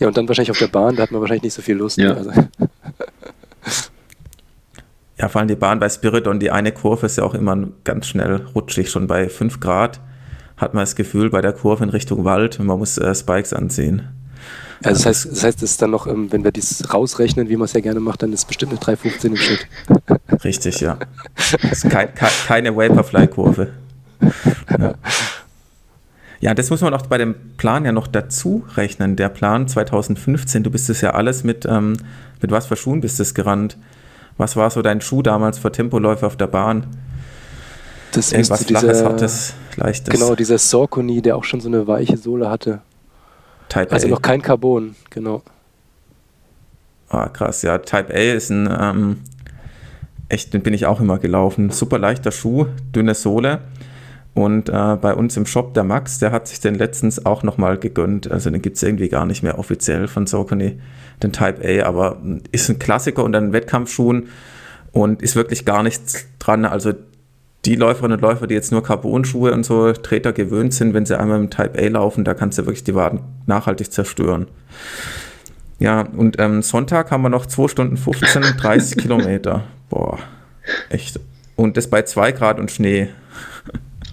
ja, und dann wahrscheinlich auf der Bahn, da hat man wahrscheinlich nicht so viel Lust. Ja. Also. Ja, vor allem die Bahn bei Spiridon, die eine Kurve ist ja auch immer ganz schnell rutschig. Schon bei 5 Grad hat man das Gefühl, bei der Kurve in Richtung Wald, man muss äh, Spikes anziehen. Also das heißt, das heißt, es ist dann noch, ähm, wenn wir dies rausrechnen, wie man es ja gerne macht, dann ist es bestimmt eine 3,15 im Schnitt. Richtig, ja. Das ist kein, keine Vaporfly-Kurve. Ja. ja, das muss man auch bei dem Plan ja noch dazu rechnen. Der Plan 2015, du bist es ja alles mit, ähm, mit was für Schuhen bist es gerannt? Was war so dein Schuh damals für Tempoläufe auf der Bahn? Das Irgendwas Flaches, dieser, Hartes, Leichtes. Genau, dieser Saucony, der auch schon so eine weiche Sohle hatte. Type also A. noch kein Carbon, genau. Ah, krass, ja. Type A ist ein, ähm, echt, den bin ich auch immer gelaufen. Super leichter Schuh, dünne Sohle. Und äh, bei uns im Shop, der Max, der hat sich den letztens auch nochmal gegönnt. Also den gibt es irgendwie gar nicht mehr offiziell von Saucony, den Type A, aber ist ein Klassiker und ein Wettkampfschuhen und ist wirklich gar nichts dran. Also die Läuferinnen und Läufer, die jetzt nur Carbon-Schuhe und so Treter gewöhnt sind, wenn sie einmal im Type A laufen, da kannst du wirklich die Waden nachhaltig zerstören. Ja, und ähm, Sonntag haben wir noch 2 Stunden 15, 30 Kilometer. Boah, echt. Und das bei 2 Grad und Schnee.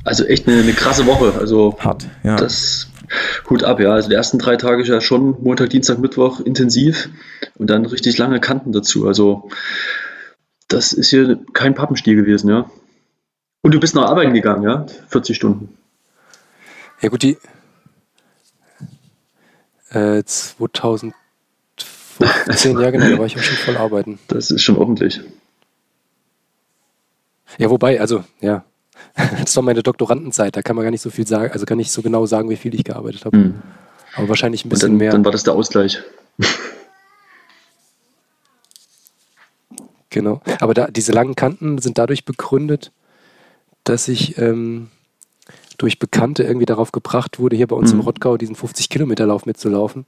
Also echt eine, eine krasse Woche. Also hart, ja. Das Hut ab, ja. Also die ersten drei Tage ja schon Montag, Dienstag, Mittwoch intensiv und dann richtig lange Kanten dazu. Also das ist hier kein Pappenstiel gewesen, ja. Und du bist nach arbeiten gegangen, ja? 40 Stunden. Ja gut, die äh, 2015, ja genau, da war ich auch schon voll arbeiten. Das ist schon ordentlich. Ja, wobei, also, ja, das war meine Doktorandenzeit, da kann man gar nicht so viel sagen, also kann ich so genau sagen, wie viel ich gearbeitet habe. Mhm. Aber wahrscheinlich ein bisschen dann, mehr. Dann war das der Ausgleich. Genau. Aber da, diese langen Kanten sind dadurch begründet, dass ich ähm, durch Bekannte irgendwie darauf gebracht wurde, hier bei uns mhm. im Rottgau diesen 50-Kilometer-Lauf mitzulaufen.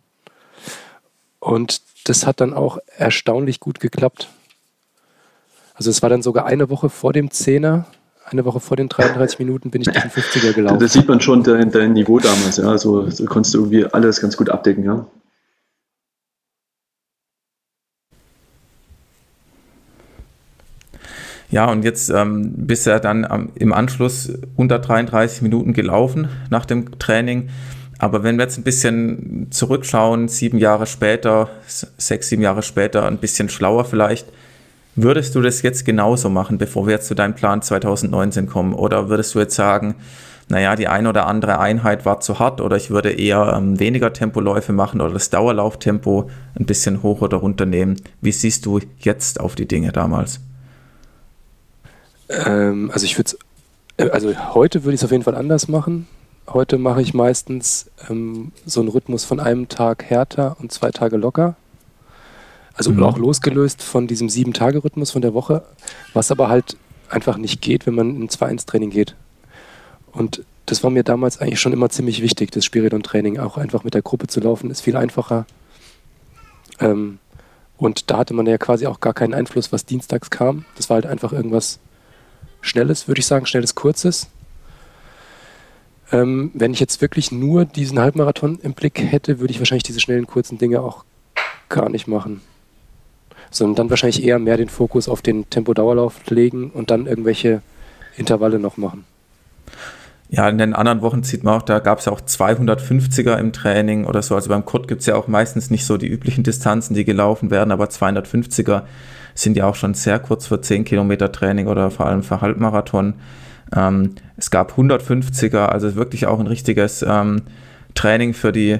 Und das hat dann auch erstaunlich gut geklappt. Also es war dann sogar eine Woche vor dem Zehner, eine Woche vor den 33 Minuten bin ich diesen 50er gelaufen. Da sieht man schon dein, dein Niveau damals, ja. Also so konntest du irgendwie alles ganz gut abdecken, ja. Ja, und jetzt ähm, bist du ja dann ähm, im Anschluss unter 33 Minuten gelaufen nach dem Training. Aber wenn wir jetzt ein bisschen zurückschauen, sieben Jahre später, sechs, sieben Jahre später, ein bisschen schlauer vielleicht, Würdest du das jetzt genauso machen, bevor wir jetzt zu deinem Plan 2019 kommen? Oder würdest du jetzt sagen, naja, die eine oder andere Einheit war zu hart oder ich würde eher ähm, weniger Tempoläufe machen oder das Dauerlauftempo ein bisschen hoch oder runter nehmen? Wie siehst du jetzt auf die Dinge damals? Ähm, also ich würde äh, also heute würde ich es auf jeden Fall anders machen. Heute mache ich meistens ähm, so einen Rhythmus von einem Tag härter und zwei Tage locker. Also mhm. auch losgelöst von diesem Sieben-Tage-Rhythmus von der Woche, was aber halt einfach nicht geht, wenn man in 2-1-Training geht. Und das war mir damals eigentlich schon immer ziemlich wichtig, das Spiridon-Training. Auch einfach mit der Gruppe zu laufen, ist viel einfacher. Ähm, und da hatte man ja quasi auch gar keinen Einfluss, was dienstags kam. Das war halt einfach irgendwas Schnelles, würde ich sagen, Schnelles, Kurzes. Ähm, wenn ich jetzt wirklich nur diesen Halbmarathon im Blick hätte, würde ich wahrscheinlich diese schnellen, kurzen Dinge auch gar nicht machen sondern dann wahrscheinlich eher mehr den Fokus auf den Tempo-Dauerlauf legen und dann irgendwelche Intervalle noch machen. Ja, in den anderen Wochen sieht man auch, da gab es ja auch 250er im Training oder so. Also beim Kurt gibt es ja auch meistens nicht so die üblichen Distanzen, die gelaufen werden, aber 250er sind ja auch schon sehr kurz für 10 Kilometer Training oder vor allem für Halbmarathon. Ähm, es gab 150er, also wirklich auch ein richtiges ähm, Training für die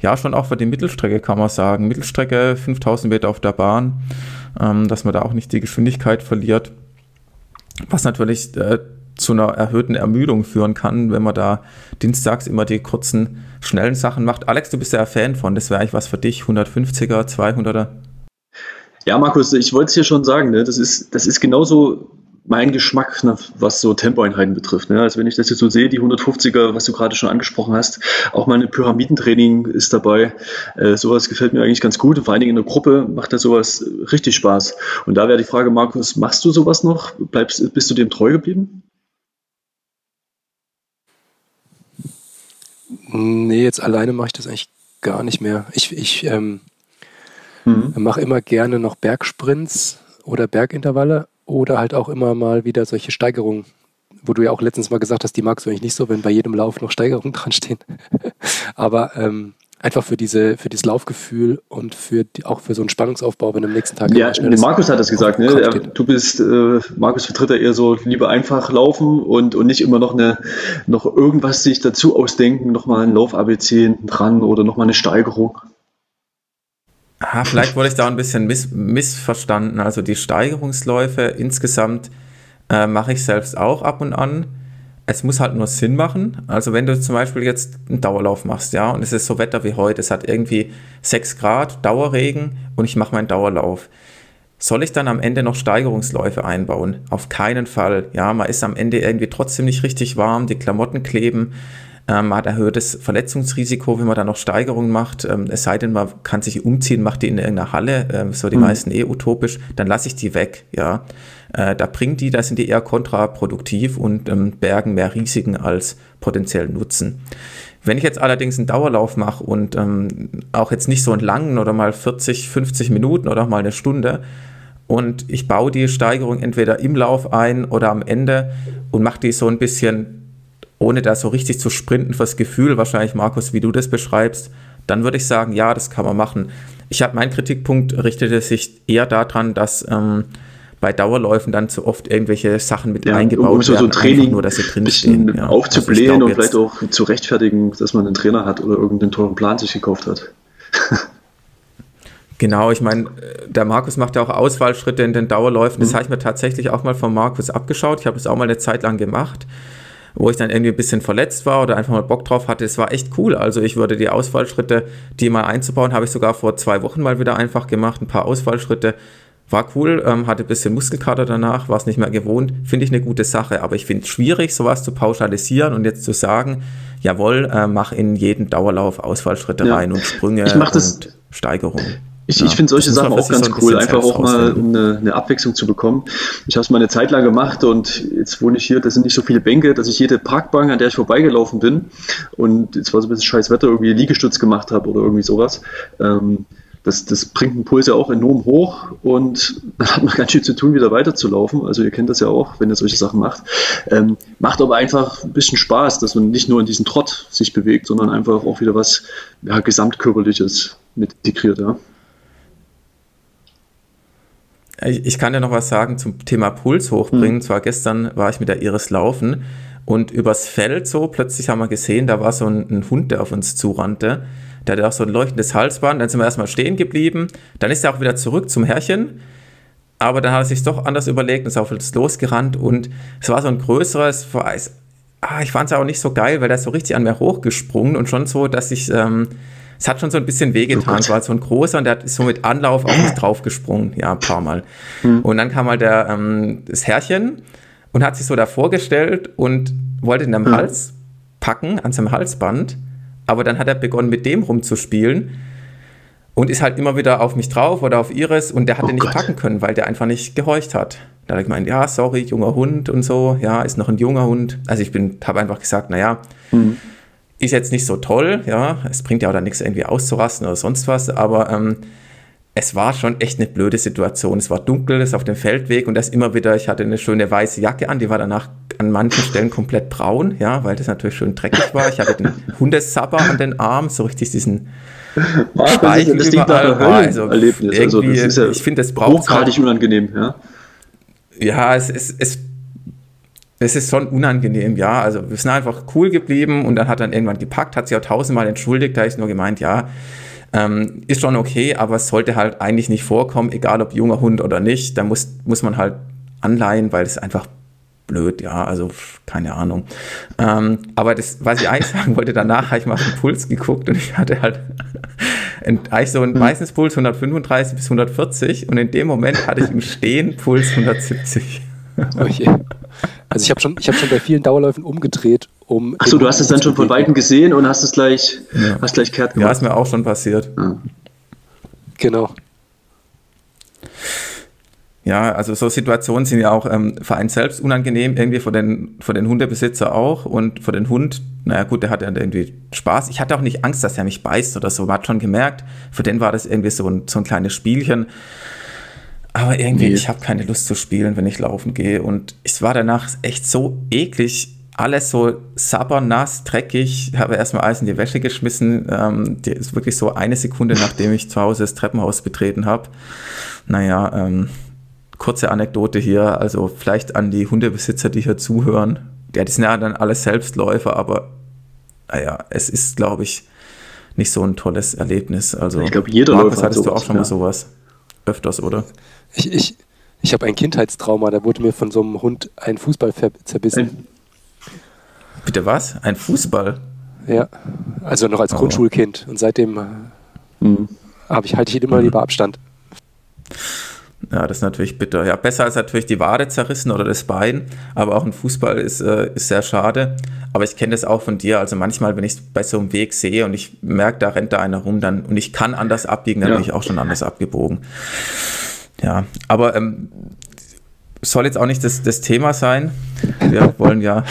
ja, schon auch für die Mittelstrecke kann man sagen. Mittelstrecke 5000 Meter auf der Bahn, ähm, dass man da auch nicht die Geschwindigkeit verliert. Was natürlich äh, zu einer erhöhten Ermüdung führen kann, wenn man da dienstags immer die kurzen, schnellen Sachen macht. Alex, du bist ja Fan von, das wäre eigentlich was für dich, 150er, 200er. Ja, Markus, ich wollte es hier schon sagen, ne? das, ist, das ist genauso mein Geschmack, ne, was so Tempoeinheiten betrifft. Ne? Also wenn ich das jetzt so sehe, die 150er, was du gerade schon angesprochen hast, auch mal ein Pyramidentraining ist dabei. Äh, sowas gefällt mir eigentlich ganz gut. vor allen Dingen in der Gruppe macht da sowas richtig Spaß. Und da wäre die Frage, Markus, machst du sowas noch? Bleibst, bist du dem treu geblieben? Nee, jetzt alleine mache ich das eigentlich gar nicht mehr. Ich, ich ähm, mhm. mache immer gerne noch Bergsprints oder Bergintervalle oder halt auch immer mal wieder solche Steigerungen, wo du ja auch letztens mal gesagt hast, die magst du eigentlich nicht so, wenn bei jedem Lauf noch Steigerungen dran stehen. Aber ähm, einfach für diese für dieses Laufgefühl und für die, auch für so einen Spannungsaufbau, wenn am nächsten Tag ja Markus hat das gesagt ne? er, du bist äh, Markus vertritt ja eher so lieber einfach laufen und und nicht immer noch eine noch irgendwas sich dazu ausdenken noch mal ein Lauf ABC dran oder noch mal eine Steigerung Ah, vielleicht wurde ich da ein bisschen miss missverstanden. Also die Steigerungsläufe insgesamt äh, mache ich selbst auch ab und an. Es muss halt nur Sinn machen. Also wenn du zum Beispiel jetzt einen Dauerlauf machst, ja, und es ist so Wetter wie heute, es hat irgendwie 6 Grad, Dauerregen und ich mache meinen Dauerlauf. Soll ich dann am Ende noch Steigerungsläufe einbauen? Auf keinen Fall. Ja, man ist am Ende irgendwie trotzdem nicht richtig warm, die Klamotten kleben. Ähm, man hat erhöhtes Verletzungsrisiko, wenn man da noch Steigerungen macht. Ähm, es sei denn, man kann sich umziehen, macht die in irgendeiner Halle, ähm, so die mhm. meisten eh utopisch, dann lasse ich die weg, ja. Äh, da bringen die, da sind die eher kontraproduktiv und ähm, bergen mehr Risiken als potenziellen Nutzen. Wenn ich jetzt allerdings einen Dauerlauf mache und ähm, auch jetzt nicht so einen langen oder mal 40, 50 Minuten oder auch mal eine Stunde und ich baue die Steigerung entweder im Lauf ein oder am Ende und mache die so ein bisschen, ohne da so richtig zu sprinten, fürs Gefühl, wahrscheinlich Markus, wie du das beschreibst, dann würde ich sagen, ja, das kann man machen. Ich habe meinen Kritikpunkt richtete sich eher daran, dass ähm, bei Dauerläufen dann zu oft irgendwelche Sachen mit ja, eingebaut um so, werden, so ein Training nur, dass sie drinstehen. Ja. aufzublähen also und vielleicht auch zu rechtfertigen, dass man einen Trainer hat oder irgendeinen teuren Plan sich gekauft hat. Genau, ich meine, der Markus macht ja auch Auswahlschritte in den Dauerläufen. Das mhm. habe ich mir tatsächlich auch mal von Markus abgeschaut. Ich habe es auch mal eine Zeit lang gemacht, wo ich dann irgendwie ein bisschen verletzt war oder einfach mal Bock drauf hatte. Es war echt cool. Also ich würde die Auswahlschritte, die mal einzubauen, habe ich sogar vor zwei Wochen mal wieder einfach gemacht. Ein paar Auswahlschritte war cool, ähm, hatte ein bisschen Muskelkater danach, war es nicht mehr gewohnt. Finde ich eine gute Sache, aber ich finde es schwierig, sowas zu pauschalisieren und jetzt zu sagen, jawohl, äh, mach in jeden Dauerlauf Ausfallschritte ja. rein und Sprünge und Steigerungen. Ich, ja, ich finde solche Sachen auch ganz cool, einfach auch mal um eine, eine, Abwechslung zu bekommen. Ich habe es mal eine Zeit lang gemacht und jetzt wohne ich hier, da sind nicht so viele Bänke, dass ich jede Parkbank, an der ich vorbeigelaufen bin und jetzt war so ein bisschen scheiß Wetter, irgendwie Liegestütz gemacht habe oder irgendwie sowas. Ähm, das, das bringt den Puls ja auch enorm hoch und dann hat man ganz schön zu tun, wieder weiterzulaufen. Also ihr kennt das ja auch, wenn ihr solche Sachen macht. Ähm, macht aber einfach ein bisschen Spaß, dass man nicht nur in diesen Trott sich bewegt, sondern einfach auch wieder was ja, Gesamtkörperliches mit integriert. Ja. Ich, kann ja noch was sagen zum Thema Puls hochbringen. Mhm. Zwar gestern war ich mit der Iris laufen und übers Feld so, plötzlich haben wir gesehen, da war so ein, ein Hund, der auf uns zurannte. Der hatte auch so ein leuchtendes Halsband. Dann sind wir erstmal stehen geblieben. Dann ist er auch wieder zurück zum Herrchen. Aber dann hat er sich doch anders überlegt und ist auf uns losgerannt. Und es war so ein größeres, ah, ich fand es auch nicht so geil, weil der ist so richtig an mir hochgesprungen und schon so, dass ich, ähm, es hat schon so ein bisschen wehgetan. Oh es war so ein großer und der ist so mit Anlauf auf mich draufgesprungen, ja, ein paar Mal. Hm. Und dann kam halt der, ähm, das Herrchen und hat sich so da vorgestellt und wollte ihn am hm. Hals packen, an seinem Halsband. Aber dann hat er begonnen, mit dem rumzuspielen und ist halt immer wieder auf mich drauf oder auf Iris und der hat oh den nicht Gott. packen können, weil der einfach nicht gehorcht hat. Da hat er gemeint, ja, sorry, junger Hund und so, ja, ist noch ein junger Hund. Also ich bin, habe einfach gesagt, naja, mhm. Ist jetzt nicht so toll, ja, es bringt ja auch da nichts irgendwie auszurasten oder sonst was, aber ähm, es war schon echt eine blöde Situation. Es war dunkel, es ist auf dem Feldweg und das immer wieder, ich hatte eine schöne weiße Jacke an, die war danach an manchen Stellen komplett braun, ja, weil das natürlich schön dreckig war. Ich hatte den Hundesabber an den Arm, so richtig diesen Speichel das überall. War, also Erlebnis. Also das ist ja ich finde, das braucht hochgradig unangenehm, ja. Ja, es ist, es, es ist schon unangenehm, ja. Also wir sind einfach cool geblieben und dann hat dann irgendwann gepackt, hat sich auch tausendmal entschuldigt, da ist nur gemeint, ja, ähm, ist schon okay, aber es sollte halt eigentlich nicht vorkommen, egal ob junger Hund oder nicht. Da muss, muss man halt anleihen, weil es einfach blöd, ja, also keine Ahnung. Ähm, aber das, was ich eigentlich sagen wollte, danach habe ich mal auf den Puls geguckt und ich hatte halt eigentlich so einen hm. meistens Puls 135 bis 140 und in dem Moment hatte ich im Stehen Puls 170. Okay. Also ich habe schon, hab schon bei vielen Dauerläufen umgedreht, um. Achso, du hast es dann schon von Weitem gesehen und hast es gleich, ja. hast gleich kehrt gemacht. Ja, ist mir auch schon passiert. Ja. Genau. Ja, also so Situationen sind ja auch ähm, für einen selbst unangenehm, irgendwie für den, für den Hundebesitzer auch und für den Hund, naja gut, der hat ja irgendwie Spaß. Ich hatte auch nicht Angst, dass er mich beißt oder so, man hat schon gemerkt, für den war das irgendwie so ein, so ein kleines Spielchen. Aber irgendwie, nee. ich habe keine Lust zu spielen, wenn ich laufen gehe. Und es war danach echt so eklig. Alles so sabbernass, dreckig. Ich habe erstmal Eis in die Wäsche geschmissen. Ähm, die ist wirklich so eine Sekunde, nachdem ich zu Hause das Treppenhaus betreten habe. Naja, ähm, kurze Anekdote hier. Also vielleicht an die Hundebesitzer, die hier zuhören. Ja, die sind ja dann alle Selbstläufer, aber naja, es ist, glaube ich, nicht so ein tolles Erlebnis. Also, ich glaube, jeder Markus, Läufer hattest du auch schon ja. mal sowas? Öfters, oder? Ich, ich, ich habe ein Kindheitstrauma, da wurde mir von so einem Hund ein Fußball zerbissen. Bitte was? Ein Fußball? Ja, also noch als oh. Grundschulkind. Und seitdem mhm. ich, halte ich immer mhm. lieber Abstand. Ja, das ist natürlich bitter. Ja, besser als natürlich die Wade zerrissen oder das Bein, aber auch ein Fußball ist, äh, ist sehr schade. aber ich kenne das auch von dir. Also manchmal, wenn ich es bei so einem Weg sehe und ich merke, da rennt da einer rum, dann und ich kann anders abbiegen, dann ja. bin ich auch schon anders abgebogen. Ja, aber ähm, soll jetzt auch nicht das, das Thema sein. Wir wollen ja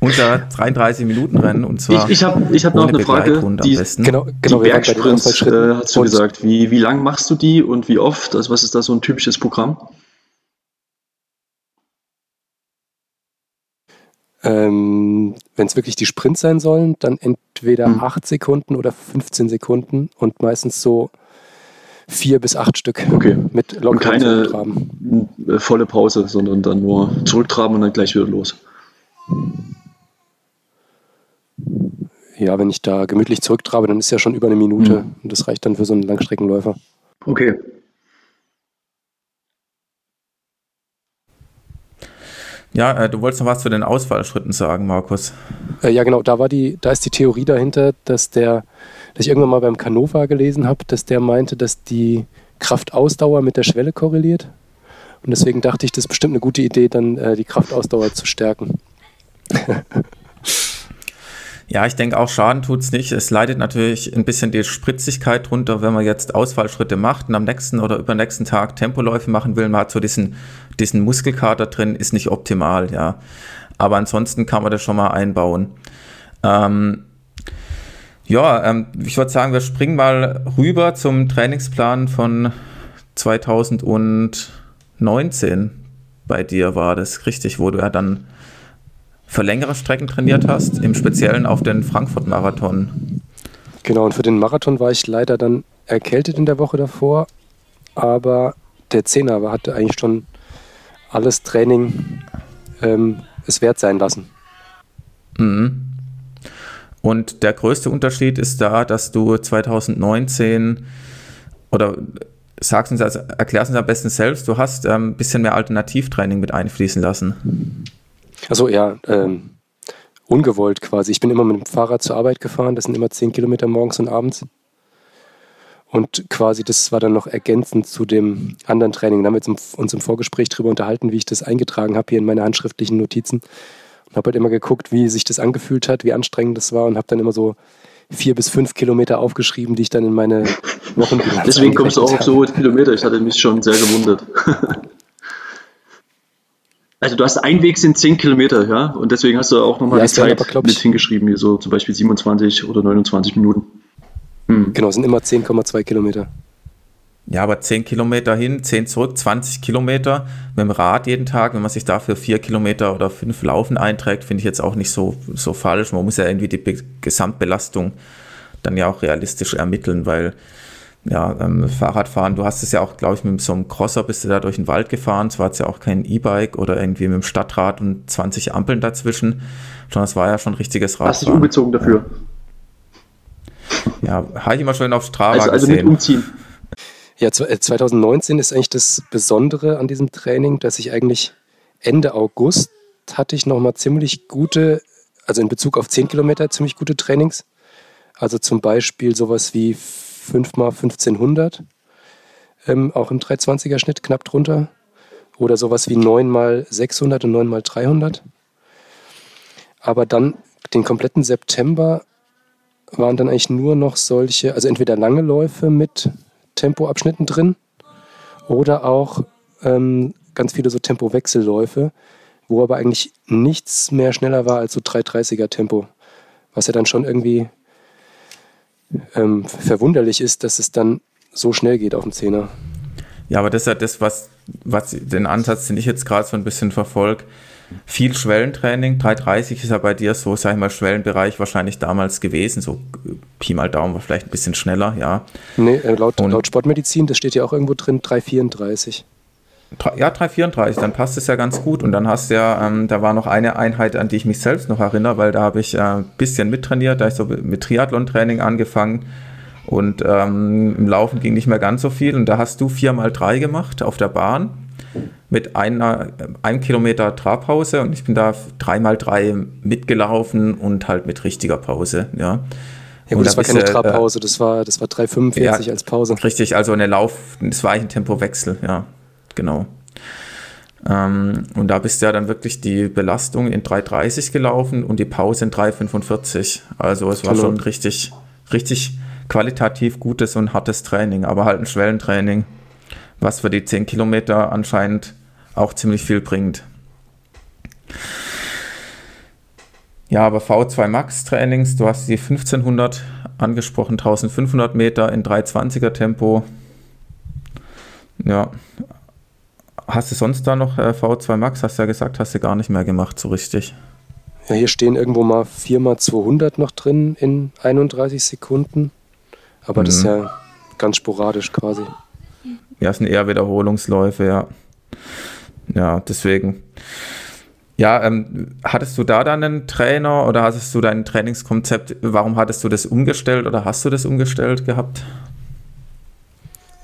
unter 33 Minuten rennen und zwar. Ich, ich habe ich hab noch eine Frage. Die, genau, genau, die Bergsprints, äh, hast du gesagt. Wie, wie lang machst du die und wie oft? Also was ist da so ein typisches Programm? Ähm, Wenn es wirklich die Sprints sein sollen, dann entweder hm. 8 Sekunden oder 15 Sekunden und meistens so vier bis acht Stück okay. mit lockeren keine volle Pause, sondern dann nur zurücktraben und dann gleich wieder los. Ja, wenn ich da gemütlich zurücktrabe, dann ist ja schon über eine Minute mhm. und das reicht dann für so einen Langstreckenläufer. Okay. Ja, äh, du wolltest noch was zu den Ausfallschritten sagen, Markus. Äh, ja, genau, da war die, da ist die Theorie dahinter, dass der, dass ich irgendwann mal beim Canova gelesen habe, dass der meinte, dass die Kraftausdauer mit der Schwelle korreliert. Und deswegen dachte ich, das ist bestimmt eine gute Idee, dann äh, die Kraftausdauer zu stärken. Ja, ich denke auch, Schaden tut es nicht. Es leidet natürlich ein bisschen die Spritzigkeit drunter, wenn man jetzt Ausfallschritte macht und am nächsten oder übernächsten Tag Tempoläufe machen will. Man hat so diesen, diesen Muskelkater drin, ist nicht optimal, ja. Aber ansonsten kann man das schon mal einbauen. Ähm, ja, ähm, ich würde sagen, wir springen mal rüber zum Trainingsplan von 2019. Bei dir war das richtig, wo du ja dann für längere Strecken trainiert hast, im Speziellen auf den Frankfurt-Marathon. Genau, und für den Marathon war ich leider dann erkältet in der Woche davor, aber der Zehner hatte eigentlich schon alles Training ähm, es wert sein lassen. Mhm. Und der größte Unterschied ist da, dass du 2019 oder sagst uns, also erklärst uns am besten selbst, du hast ein ähm, bisschen mehr Alternativtraining mit einfließen lassen. Also ja, ähm, ungewollt quasi. Ich bin immer mit dem Fahrrad zur Arbeit gefahren, das sind immer zehn Kilometer morgens und abends. Und quasi das war dann noch ergänzend zu dem anderen Training. Da haben wir uns im Vorgespräch darüber unterhalten, wie ich das eingetragen habe hier in meine handschriftlichen Notizen. Und habe halt immer geguckt, wie sich das angefühlt hat, wie anstrengend das war und habe dann immer so vier bis fünf Kilometer aufgeschrieben, die ich dann in meine Wochenbilanz Deswegen kommst du auch auf so hohe Kilometer. Ich hatte mich schon sehr gewundert. Also du hast ein Weg sind 10 Kilometer, ja, und deswegen hast du auch nochmal ja, die Zeit aber, mit hingeschrieben, hier so zum Beispiel 27 oder 29 Minuten. Hm. Genau, sind immer 10,2 Kilometer. Ja, aber 10 Kilometer hin, 10 zurück, 20 Kilometer mit dem Rad jeden Tag. Wenn man sich dafür 4 Kilometer oder 5 Laufen einträgt, finde ich jetzt auch nicht so, so falsch. Man muss ja irgendwie die Be Gesamtbelastung dann ja auch realistisch ermitteln, weil ja, ähm, Fahrradfahren, du hast es ja auch, glaube ich, mit so einem Crosser bist du da durch den Wald gefahren. Es war jetzt ja auch kein E-Bike oder irgendwie mit dem Stadtrad und 20 Ampeln dazwischen, sondern es war ja schon ein richtiges Radfahren. Hast dich umgezogen dafür? Ja, habe ich immer schon auf Strava also, also gesehen. Also nicht umziehen. Ja, 2019 äh, ist eigentlich das Besondere an diesem Training, dass ich eigentlich Ende August hatte ich nochmal ziemlich gute, also in Bezug auf 10 Kilometer ziemlich gute Trainings. Also zum Beispiel sowas wie 5 mal 1500, ähm, auch im 320er Schnitt knapp drunter. Oder sowas wie 9 mal 600 und 9 mal 300. Aber dann den kompletten September waren dann eigentlich nur noch solche, also entweder lange Läufe mit Tempoabschnitten drin oder auch ähm, ganz viele so Tempowechselläufe, wo aber eigentlich nichts mehr schneller war als so 330er Tempo. Was ja dann schon irgendwie ähm, verwunderlich ist, dass es dann so schnell geht auf dem Zehner. Ja, aber das ist ja das, was, was den Ansatz, den ich jetzt gerade so ein bisschen verfolge. Viel Schwellentraining, 330 ist ja bei dir so, sag ich mal, Schwellenbereich wahrscheinlich damals gewesen, so Pi mal Daumen war vielleicht ein bisschen schneller, ja. Nee, äh, laut, laut Sportmedizin, das steht ja auch irgendwo drin, 334. Ja, 334, dann passt es ja ganz gut. Und dann hast du ja, ähm, da war noch eine Einheit, an die ich mich selbst noch erinnere, weil da habe ich ein äh, bisschen mittrainiert, da ich so mit Triathlon-Training angefangen. Und ähm, im Laufen ging nicht mehr ganz so viel. Und da hast du 4x3 gemacht auf der Bahn mit einer, einem Kilometer Trabpause und ich bin da 3x3 mitgelaufen und halt mit richtiger Pause, ja. Ja gut, das war keine äh, Trabpause, das war, das war 3,45 ja, als Pause. Richtig, also eine Lauf, das war ein Tempowechsel, ja genau. Ähm, und da bist du ja dann wirklich die Belastung in 3,30 gelaufen und die Pause in 3,45. Also es war genau. schon richtig, richtig qualitativ gutes und hartes Training, aber halt ein Schwellentraining, was für die 10 Kilometer anscheinend auch ziemlich viel bringt. Ja, aber V2 Max Trainings, du hast die 1500 angesprochen, 1500 Meter in 320er Tempo. Ja. Hast du sonst da noch äh, V2 Max? Hast du ja gesagt, hast du gar nicht mehr gemacht, so richtig. Ja, hier stehen irgendwo mal 4x200 noch drin in 31 Sekunden. Aber mhm. das ist mhm. ja ganz sporadisch quasi. Ja, es sind eher Wiederholungsläufe, ja. Ja, deswegen. Ja, ähm, hattest du da dann einen Trainer oder hattest du dein Trainingskonzept, warum hattest du das umgestellt oder hast du das umgestellt gehabt?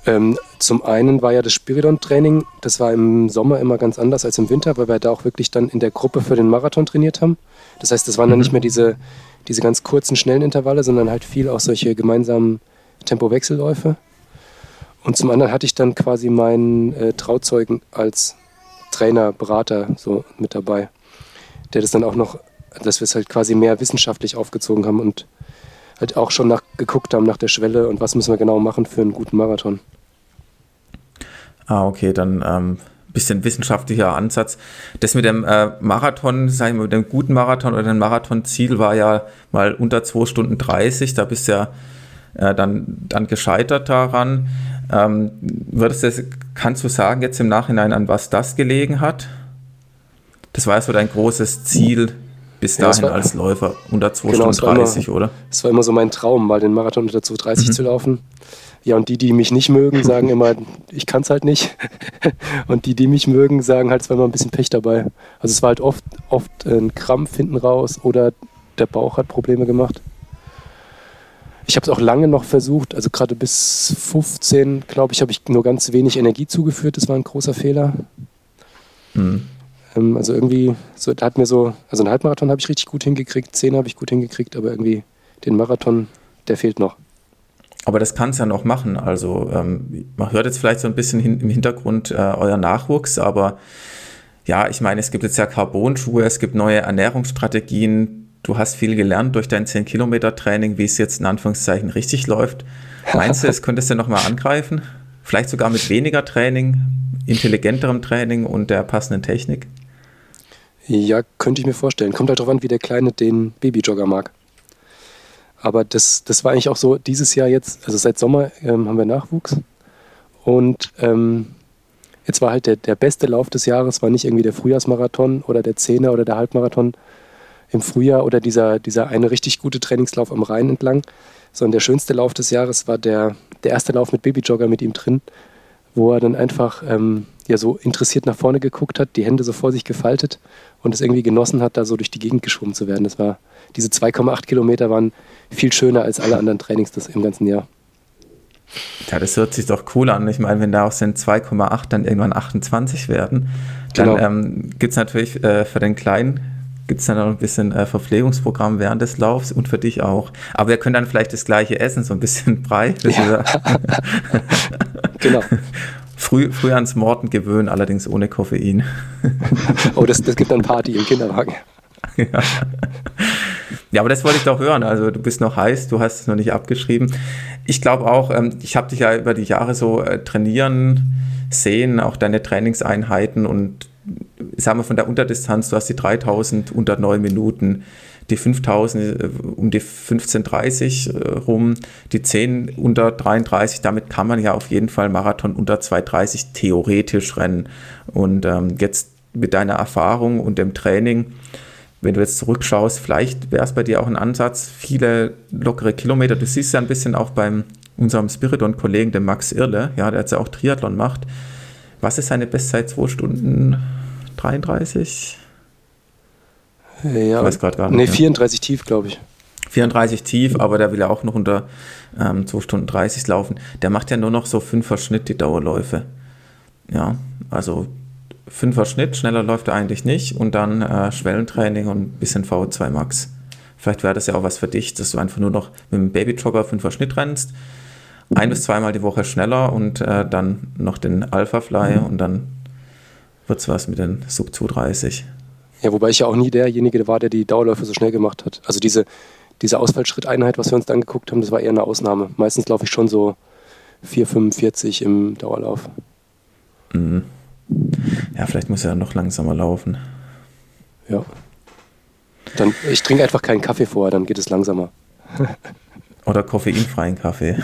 Ähm, zum einen war ja das Spiridon-Training, das war im Sommer immer ganz anders als im Winter, weil wir da auch wirklich dann in der Gruppe für den Marathon trainiert haben. Das heißt, das waren mhm. dann nicht mehr diese, diese ganz kurzen, schnellen Intervalle, sondern halt viel auch solche gemeinsamen Tempowechselläufe. Und zum anderen hatte ich dann quasi meinen äh, Trauzeugen als Trainer, Berater so mit dabei, der das dann auch noch, dass wir es halt quasi mehr wissenschaftlich aufgezogen haben und halt auch schon nach, geguckt haben nach der Schwelle und was müssen wir genau machen für einen guten Marathon. Ah, okay, dann ähm, bisschen wissenschaftlicher Ansatz. Das mit dem äh, Marathon, sagen wir, mit dem guten Marathon oder dem Marathonziel war ja mal unter 2 Stunden 30, da bist du ja äh, dann, dann gescheitert daran. Ähm, würdest du, kannst du sagen jetzt im Nachhinein, an was das gelegen hat? Das war ja so dein großes Ziel bis dahin ja, war, als Läufer unter 2 genau, Stunden 30, immer, oder? Das war immer so mein Traum, mal den Marathon unter 2,30 mhm. zu laufen. Ja, und die, die mich nicht mögen, sagen immer, ich kann es halt nicht. und die, die mich mögen, sagen halt, es war immer ein bisschen Pech dabei. Also es war halt oft, oft ein Krampf hinten raus oder der Bauch hat Probleme gemacht. Ich habe es auch lange noch versucht, also gerade bis 15, glaube ich, habe ich nur ganz wenig Energie zugeführt. Das war ein großer Fehler. Mhm. Ähm, also irgendwie, so, da hat mir so, also einen Halbmarathon habe ich richtig gut hingekriegt, 10 habe ich gut hingekriegt, aber irgendwie den Marathon, der fehlt noch. Aber das kann es ja noch machen. Also ähm, man hört jetzt vielleicht so ein bisschen hin, im Hintergrund äh, euer Nachwuchs, aber ja, ich meine, es gibt jetzt ja Carbon-Schuhe, es gibt neue Ernährungsstrategien, du hast viel gelernt durch dein 10-Kilometer-Training, wie es jetzt in Anführungszeichen richtig läuft. Meinst du, es könntest du nochmal angreifen? Vielleicht sogar mit weniger Training, intelligenterem Training und der passenden Technik? Ja, könnte ich mir vorstellen. Kommt halt darauf an, wie der Kleine den Babyjogger mag. Aber das, das war eigentlich auch so dieses Jahr jetzt, also seit Sommer ähm, haben wir Nachwuchs. Und ähm, jetzt war halt der, der beste Lauf des Jahres, war nicht irgendwie der Frühjahrsmarathon oder der Zehner oder der Halbmarathon, im Frühjahr oder dieser, dieser eine richtig gute Trainingslauf am Rhein entlang, sondern der schönste Lauf des Jahres war der, der erste Lauf mit Babyjogger mit ihm drin, wo er dann einfach ähm, ja so interessiert nach vorne geguckt hat, die Hände so vor sich gefaltet und es irgendwie genossen hat, da so durch die Gegend geschwommen zu werden. Das war, diese 2,8 Kilometer waren viel schöner als alle anderen Trainings das im ganzen Jahr. Ja, das hört sich doch cool an. Ich meine, wenn da auch sind 2,8 dann irgendwann 28 werden, dann genau. ähm, gibt es natürlich äh, für den Kleinen gibt es dann noch ein bisschen äh, Verpflegungsprogramm während des Laufs und für dich auch. Aber wir können dann vielleicht das gleiche essen, so ein bisschen Brei. Ja. genau. Früh, früh ans Morden gewöhnen, allerdings ohne Koffein. oh, das, das gibt dann Party im Kinderwagen. Ja. ja, aber das wollte ich doch hören. Also du bist noch heiß, du hast es noch nicht abgeschrieben. Ich glaube auch, ähm, ich habe dich ja über die Jahre so äh, trainieren sehen, auch deine Trainingseinheiten und sagen wir von der Unterdistanz, du hast die 3000 unter 9 Minuten, die 5000 äh, um die 15.30 äh, rum, die 10 unter 33, damit kann man ja auf jeden Fall Marathon unter 2.30 theoretisch rennen. Und ähm, jetzt mit deiner Erfahrung und dem Training, wenn du jetzt zurückschaust, vielleicht wäre es bei dir auch ein Ansatz, viele lockere Kilometer. Du siehst ja ein bisschen auch beim unserem Spiridon-Kollegen, dem Max Irle, ja, der jetzt ja auch Triathlon macht. Was ist seine Bestzeit? 2 Stunden 33? Ja, ich weiß gerade gar nicht. Nee, 34 tief, glaube ich. 34 tief, aber der will ja auch noch unter ähm, 2 Stunden 30 laufen. Der macht ja nur noch so 5er Schnitt, die Dauerläufe. Ja, also 5er Schnitt, schneller läuft er eigentlich nicht und dann äh, Schwellentraining und ein bisschen VO2 Max. Vielleicht wäre das ja auch was für dich, dass du einfach nur noch mit dem Babyjogger 5er Schnitt rennst, ein bis zweimal die Woche schneller und äh, dann noch den Alpha Fly mhm. und dann wird es was mit den Sub 230. Ja, wobei ich ja auch nie derjenige war, der die Dauerläufe so schnell gemacht hat. Also diese, diese Ausfallschritteinheit, was wir uns da angeguckt haben, das war eher eine Ausnahme. Meistens laufe ich schon so 4,45 im Dauerlauf. Mhm. Ja, vielleicht muss er dann noch langsamer laufen. Ja. Dann, ich trinke einfach keinen Kaffee vorher, dann geht es langsamer. Oder koffeinfreien Kaffee.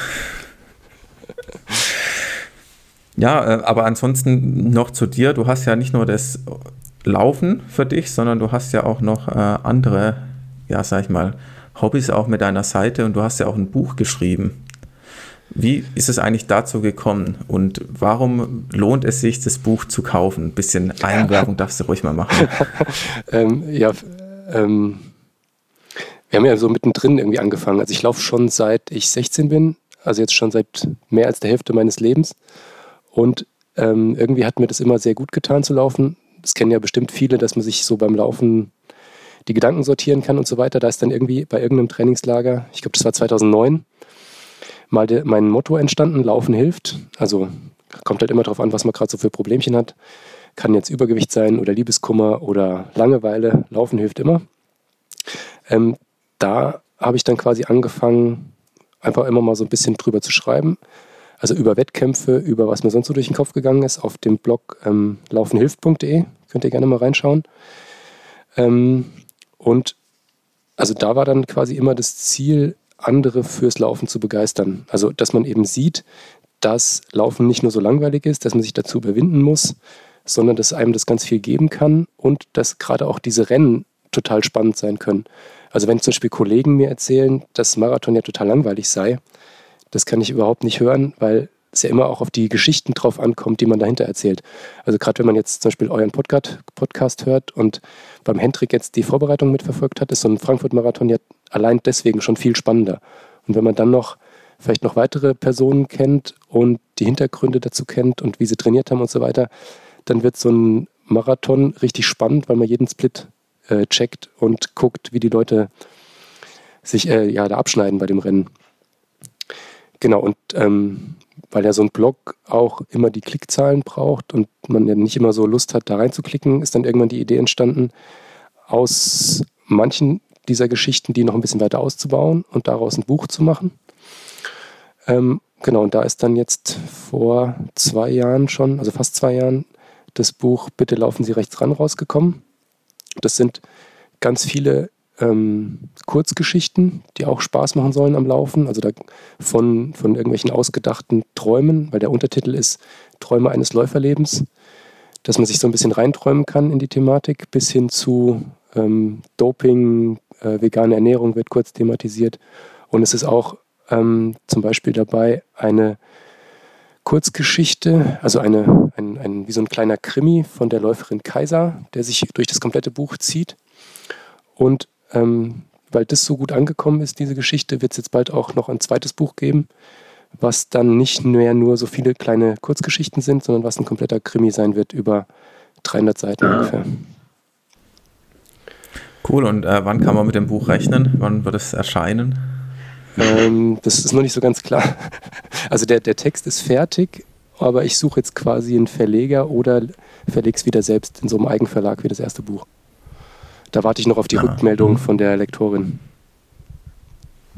ja, äh, aber ansonsten noch zu dir. Du hast ja nicht nur das Laufen für dich, sondern du hast ja auch noch äh, andere, ja, sag ich mal, Hobbys auch mit deiner Seite und du hast ja auch ein Buch geschrieben. Wie ist es eigentlich dazu gekommen und warum lohnt es sich, das Buch zu kaufen? Ein bisschen Einwerbung darfst du ruhig mal machen. ähm, ja, ähm, wir haben ja so mittendrin irgendwie angefangen. Also ich laufe schon seit ich 16 bin, also jetzt schon seit mehr als der Hälfte meines Lebens. Und ähm, irgendwie hat mir das immer sehr gut getan zu laufen. Das kennen ja bestimmt viele, dass man sich so beim Laufen die Gedanken sortieren kann und so weiter. Da ist dann irgendwie bei irgendeinem Trainingslager, ich glaube, das war 2009, mal de, mein Motto entstanden, Laufen hilft. Also kommt halt immer darauf an, was man gerade so für Problemchen hat. Kann jetzt Übergewicht sein oder Liebeskummer oder Langeweile. Laufen hilft immer. Ähm, da habe ich dann quasi angefangen, einfach immer mal so ein bisschen drüber zu schreiben. Also über Wettkämpfe, über was mir sonst so durch den Kopf gegangen ist, auf dem Blog ähm, laufenhilft.de. Könnt ihr gerne mal reinschauen. Ähm, und also da war dann quasi immer das Ziel, andere fürs Laufen zu begeistern. Also, dass man eben sieht, dass Laufen nicht nur so langweilig ist, dass man sich dazu überwinden muss, sondern dass einem das ganz viel geben kann und dass gerade auch diese Rennen total spannend sein können. Also wenn zum Beispiel Kollegen mir erzählen, dass Marathon ja total langweilig sei, das kann ich überhaupt nicht hören, weil es ja immer auch auf die Geschichten drauf ankommt, die man dahinter erzählt. Also gerade wenn man jetzt zum Beispiel euren Podcast, Podcast hört und beim Hendrik jetzt die Vorbereitung mitverfolgt hat, ist so ein Frankfurt-Marathon ja allein deswegen schon viel spannender. Und wenn man dann noch vielleicht noch weitere Personen kennt und die Hintergründe dazu kennt und wie sie trainiert haben und so weiter, dann wird so ein Marathon richtig spannend, weil man jeden Split äh, checkt und guckt, wie die Leute sich äh, ja, da abschneiden bei dem Rennen. Genau, und ähm, weil ja so ein Blog auch immer die Klickzahlen braucht und man ja nicht immer so Lust hat, da reinzuklicken, ist dann irgendwann die Idee entstanden, aus manchen dieser Geschichten die noch ein bisschen weiter auszubauen und daraus ein Buch zu machen. Ähm, genau, und da ist dann jetzt vor zwei Jahren schon, also fast zwei Jahren, das Buch Bitte laufen Sie rechts ran rausgekommen. Das sind ganz viele ähm, Kurzgeschichten, die auch Spaß machen sollen am Laufen. Also von, von irgendwelchen ausgedachten Träumen, weil der Untertitel ist Träume eines Läuferlebens, dass man sich so ein bisschen reinträumen kann in die Thematik, bis hin zu ähm, Doping, äh, vegane Ernährung wird kurz thematisiert. Und es ist auch ähm, zum Beispiel dabei eine Kurzgeschichte, also eine, ein, ein, wie so ein kleiner Krimi von der Läuferin Kaiser, der sich durch das komplette Buch zieht. Und ähm, weil das so gut angekommen ist, diese Geschichte, wird es jetzt bald auch noch ein zweites Buch geben, was dann nicht mehr nur so viele kleine Kurzgeschichten sind, sondern was ein kompletter Krimi sein wird über 300 Seiten ja. ungefähr. Cool, und äh, wann kann man mit dem Buch rechnen? Wann wird es erscheinen? Ähm, das ist noch nicht so ganz klar. Also der, der Text ist fertig, aber ich suche jetzt quasi einen Verleger oder verlege es wieder selbst in so einem Eigenverlag wie das erste Buch. Da warte ich noch auf die ah. Rückmeldung mhm. von der Lektorin.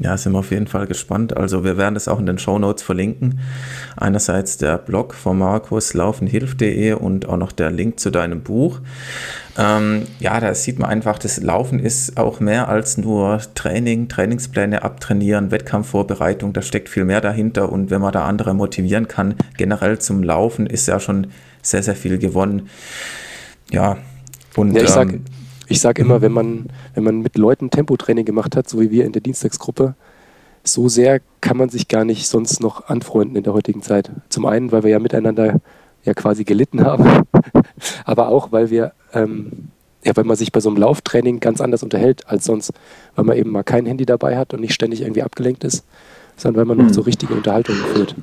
Ja, sind wir auf jeden Fall gespannt. Also wir werden das auch in den Show Notes verlinken. Einerseits der Blog von Markus laufenhilf.de und auch noch der Link zu deinem Buch. Ähm, ja, da sieht man einfach, das Laufen ist auch mehr als nur Training, Trainingspläne abtrainieren, Wettkampfvorbereitung, da steckt viel mehr dahinter und wenn man da andere motivieren kann, generell zum Laufen ist ja schon sehr, sehr viel gewonnen. Ja, und ja, ich ähm, ich sag immer, wenn man, wenn man mit Leuten Tempotraining gemacht hat, so wie wir in der Dienstagsgruppe, so sehr kann man sich gar nicht sonst noch anfreunden in der heutigen Zeit. Zum einen, weil wir ja miteinander ja quasi gelitten haben, aber auch, weil wir, ähm, ja, weil man sich bei so einem Lauftraining ganz anders unterhält als sonst, weil man eben mal kein Handy dabei hat und nicht ständig irgendwie abgelenkt ist, sondern weil man noch hm. so richtige Unterhaltungen führt.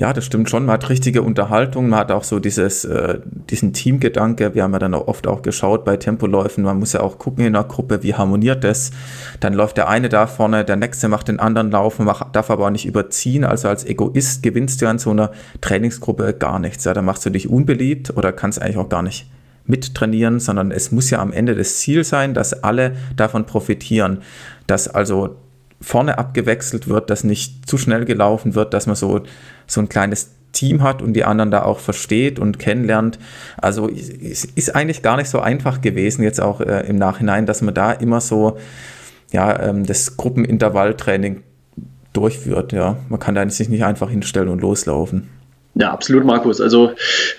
Ja, das stimmt schon. Man hat richtige Unterhaltung. Man hat auch so dieses, äh, diesen Teamgedanke. Wir haben ja dann auch oft auch geschaut bei Tempoläufen. Man muss ja auch gucken in der Gruppe, wie harmoniert das. Dann läuft der eine da vorne, der nächste macht den anderen laufen, macht, darf aber auch nicht überziehen. Also als Egoist gewinnst du an so einer Trainingsgruppe gar nichts. Ja, da machst du dich unbeliebt oder kannst eigentlich auch gar nicht mittrainieren, sondern es muss ja am Ende das Ziel sein, dass alle davon profitieren. Dass also vorne abgewechselt wird, dass nicht zu schnell gelaufen wird, dass man so, so ein kleines Team hat und die anderen da auch versteht und kennenlernt. Also es ist eigentlich gar nicht so einfach gewesen, jetzt auch äh, im Nachhinein, dass man da immer so ja, ähm, das Gruppenintervalltraining durchführt. Ja. Man kann da sich nicht einfach hinstellen und loslaufen. Ja, absolut, Markus. Also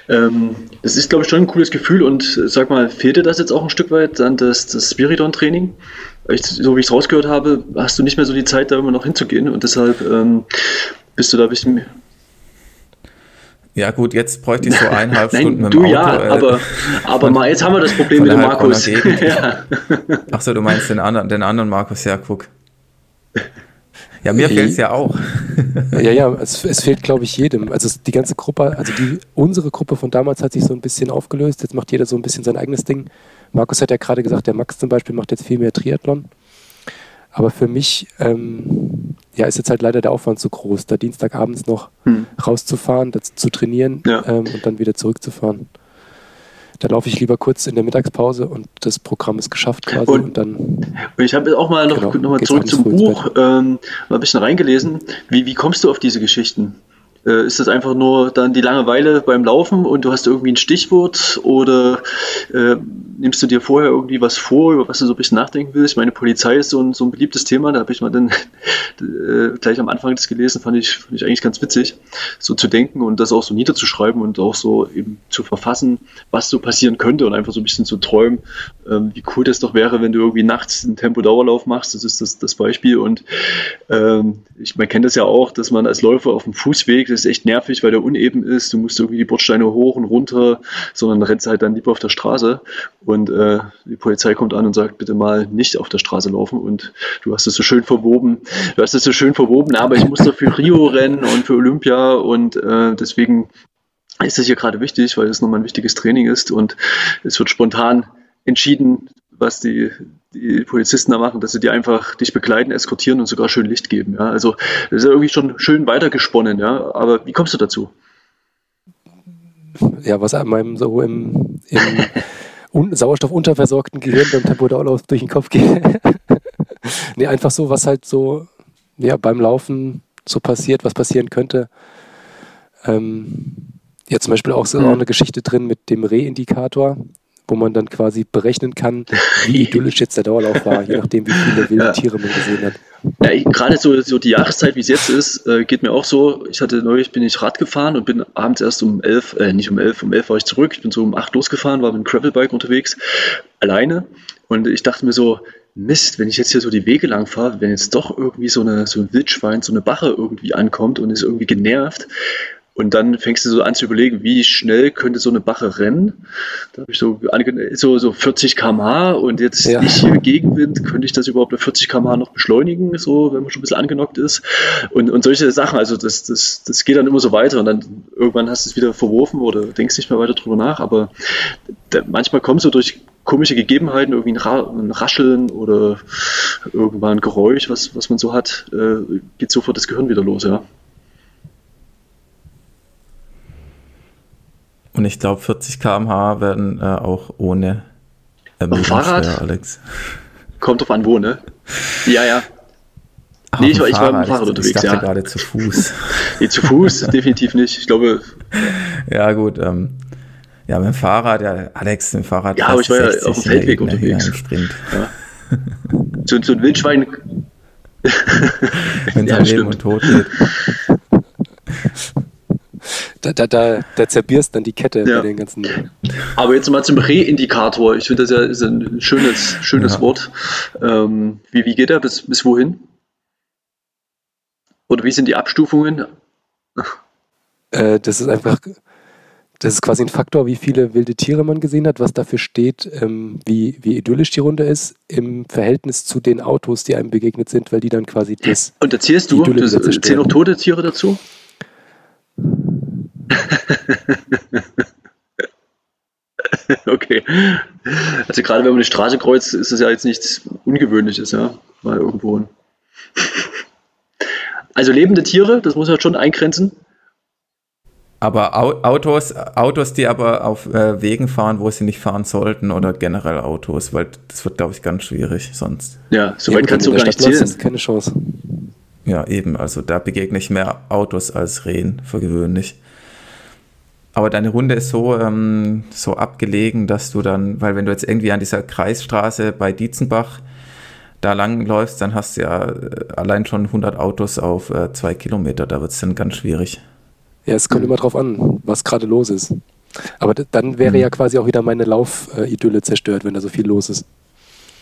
ähm, ist, glaube ich, schon ein cooles Gefühl und sag mal, fehlt dir das jetzt auch ein Stück weit dann das, das Spiridon-Training? so wie ich es rausgehört habe, hast du nicht mehr so die Zeit, da immer noch hinzugehen und deshalb ähm, bist du da ein bisschen ja gut, jetzt bräuchte ich so eineinhalb Nein, Stunden mit dem du Auto. ja, äh, aber, aber von, mal, jetzt haben wir das Problem mit dem Markus. ja. Achso, du meinst den anderen, den anderen Markus, ja, guck. Ja, mir fehlt es ja auch. ja, ja, es, es fehlt, glaube ich, jedem. Also die ganze Gruppe, also die, unsere Gruppe von damals hat sich so ein bisschen aufgelöst. Jetzt macht jeder so ein bisschen sein eigenes Ding. Markus hat ja gerade gesagt, der Max zum Beispiel macht jetzt viel mehr Triathlon. Aber für mich ähm, ja, ist jetzt halt leider der Aufwand zu groß, da Dienstagabends noch hm. rauszufahren, das, zu trainieren ja. ähm, und dann wieder zurückzufahren. Da laufe ich lieber kurz in der Mittagspause und das Programm ist geschafft quasi und, und dann. Und ich habe auch mal noch, genau, noch mal zurück zum Buch ähm, mal ein bisschen reingelesen. Wie, wie kommst du auf diese Geschichten? Äh, ist das einfach nur dann die Langeweile beim Laufen und du hast irgendwie ein Stichwort oder äh, nimmst du dir vorher irgendwie was vor, über was du so ein bisschen nachdenken willst? Meine Polizei ist so ein, so ein beliebtes Thema, da habe ich mal dann äh, gleich am Anfang das gelesen, fand ich, fand ich eigentlich ganz witzig, so zu denken und das auch so niederzuschreiben und auch so eben zu verfassen, was so passieren könnte und einfach so ein bisschen zu träumen, ähm, wie cool das doch wäre, wenn du irgendwie nachts einen Tempo-Dauerlauf machst, das ist das, das Beispiel und ähm, ich, man kennt das ja auch, dass man als Läufer auf dem Fußweg ist echt nervig, weil der uneben ist. Du musst irgendwie die Bordsteine hoch und runter, sondern rennst halt dann lieber auf der Straße. Und äh, die Polizei kommt an und sagt, bitte mal nicht auf der Straße laufen. Und du hast es so schön verwoben. Du hast es so schön verwoben, aber ich muss doch für Rio rennen und für Olympia. Und äh, deswegen ist das hier gerade wichtig, weil es nochmal ein wichtiges Training ist. Und es wird spontan entschieden, was die, die Polizisten da machen, dass sie dir einfach dich begleiten, eskortieren und sogar schön Licht geben. Ja? Also das ist ja irgendwie schon schön weitergesponnen, ja. Aber wie kommst du dazu? Ja, was einem so im, im un sauerstoffunterversorgten Gehirn beim Tempodauerlauf durch den Kopf geht. nee, einfach so, was halt so ja, beim Laufen so passiert, was passieren könnte. Ähm, ja, zum Beispiel auch so mhm. auch eine Geschichte drin mit dem Rehindikator wo man dann quasi berechnen kann, wie idyllisch jetzt der Dauerlauf war, je nachdem, wie viele wilde ja. Tiere man gesehen hat. Ja, gerade so, so die Jahreszeit, wie es jetzt ist, äh, geht mir auch so. Ich hatte neulich, bin ich Rad gefahren und bin abends erst um elf, äh, nicht um elf, um elf war ich zurück. Ich bin so um acht losgefahren, war mit dem Gravelbike unterwegs, alleine. Und ich dachte mir so, Mist, wenn ich jetzt hier so die Wege lang fahre, wenn jetzt doch irgendwie so, eine, so ein Wildschwein, so eine Bache irgendwie ankommt und ist irgendwie genervt, und dann fängst du so an zu überlegen, wie schnell könnte so eine Bache rennen. Da habe ich so, so, so 40 km/h und jetzt ja. ich hier Gegenwind, könnte ich das überhaupt bei 40 km/h noch beschleunigen, so wenn man schon ein bisschen angenockt ist. Und, und solche Sachen, also das, das, das geht dann immer so weiter und dann irgendwann hast du es wieder verworfen oder denkst nicht mehr weiter drüber nach. Aber da, manchmal kommst du durch komische Gegebenheiten, irgendwie ein, Ra ein, Rascheln oder irgendwann ein Geräusch, was, was man so hat, äh, geht sofort das Gehirn wieder los, ja. Und ich glaube, 40 km/h werden äh, auch ohne ähm, Fahrrad, schwer, Alex. Kommt drauf an, wo, ne? Ja, ja. Ach, nee, ich war, ich war mit dem Fahrrad unterwegs, ich dachte ja. gerade zu Fuß. nee, zu Fuß definitiv nicht. Ich glaube. Ja, gut. Ähm, ja, mit dem Fahrrad, ja, Alex, mit dem Fahrrad. Ja, aber ich war ja auf dem Feldweg unterwegs. Ja. so, so ein Wildschwein. Wenn es ja, Leben und Tod geht da, da, da, da zerbierst dann die Kette ja. bei den ganzen. Aber jetzt mal zum Reindikator. Ich finde das ja ist ein schönes, schönes ja. Wort. Ähm, wie, wie geht er? Bis, bis wohin? Oder wie sind die Abstufungen? Äh, das ist einfach, das ist quasi ein Faktor, wie viele wilde Tiere man gesehen hat, was dafür steht, ähm, wie, wie idyllisch die Runde ist, im Verhältnis zu den Autos, die einem begegnet sind, weil die dann quasi das. Und erzählst du, das, zählen noch tote Tiere dazu? okay. Also gerade wenn man die Straße kreuzt, ist es ja jetzt nichts Ungewöhnliches, ja, mal irgendwo. Also lebende Tiere, das muss man schon eingrenzen. Aber Autos, Autos, die aber auf äh, Wegen fahren, wo sie nicht fahren sollten, oder generell Autos, weil das wird, glaube ich, ganz schwierig sonst. Ja, soweit kannst du gar nicht zählen. Keine Chance. Ja, eben. Also da begegne ich mehr Autos als Rehen für gewöhnlich. Aber deine Runde ist so, ähm, so abgelegen, dass du dann, weil wenn du jetzt irgendwie an dieser Kreisstraße bei Dietzenbach da lang läufst, dann hast du ja äh, allein schon 100 Autos auf äh, zwei Kilometer. Da wird es dann ganz schwierig. Ja, es kommt immer drauf an, was gerade los ist. Aber dann wäre mhm. ja quasi auch wieder meine Laufidylle zerstört, wenn da so viel los ist.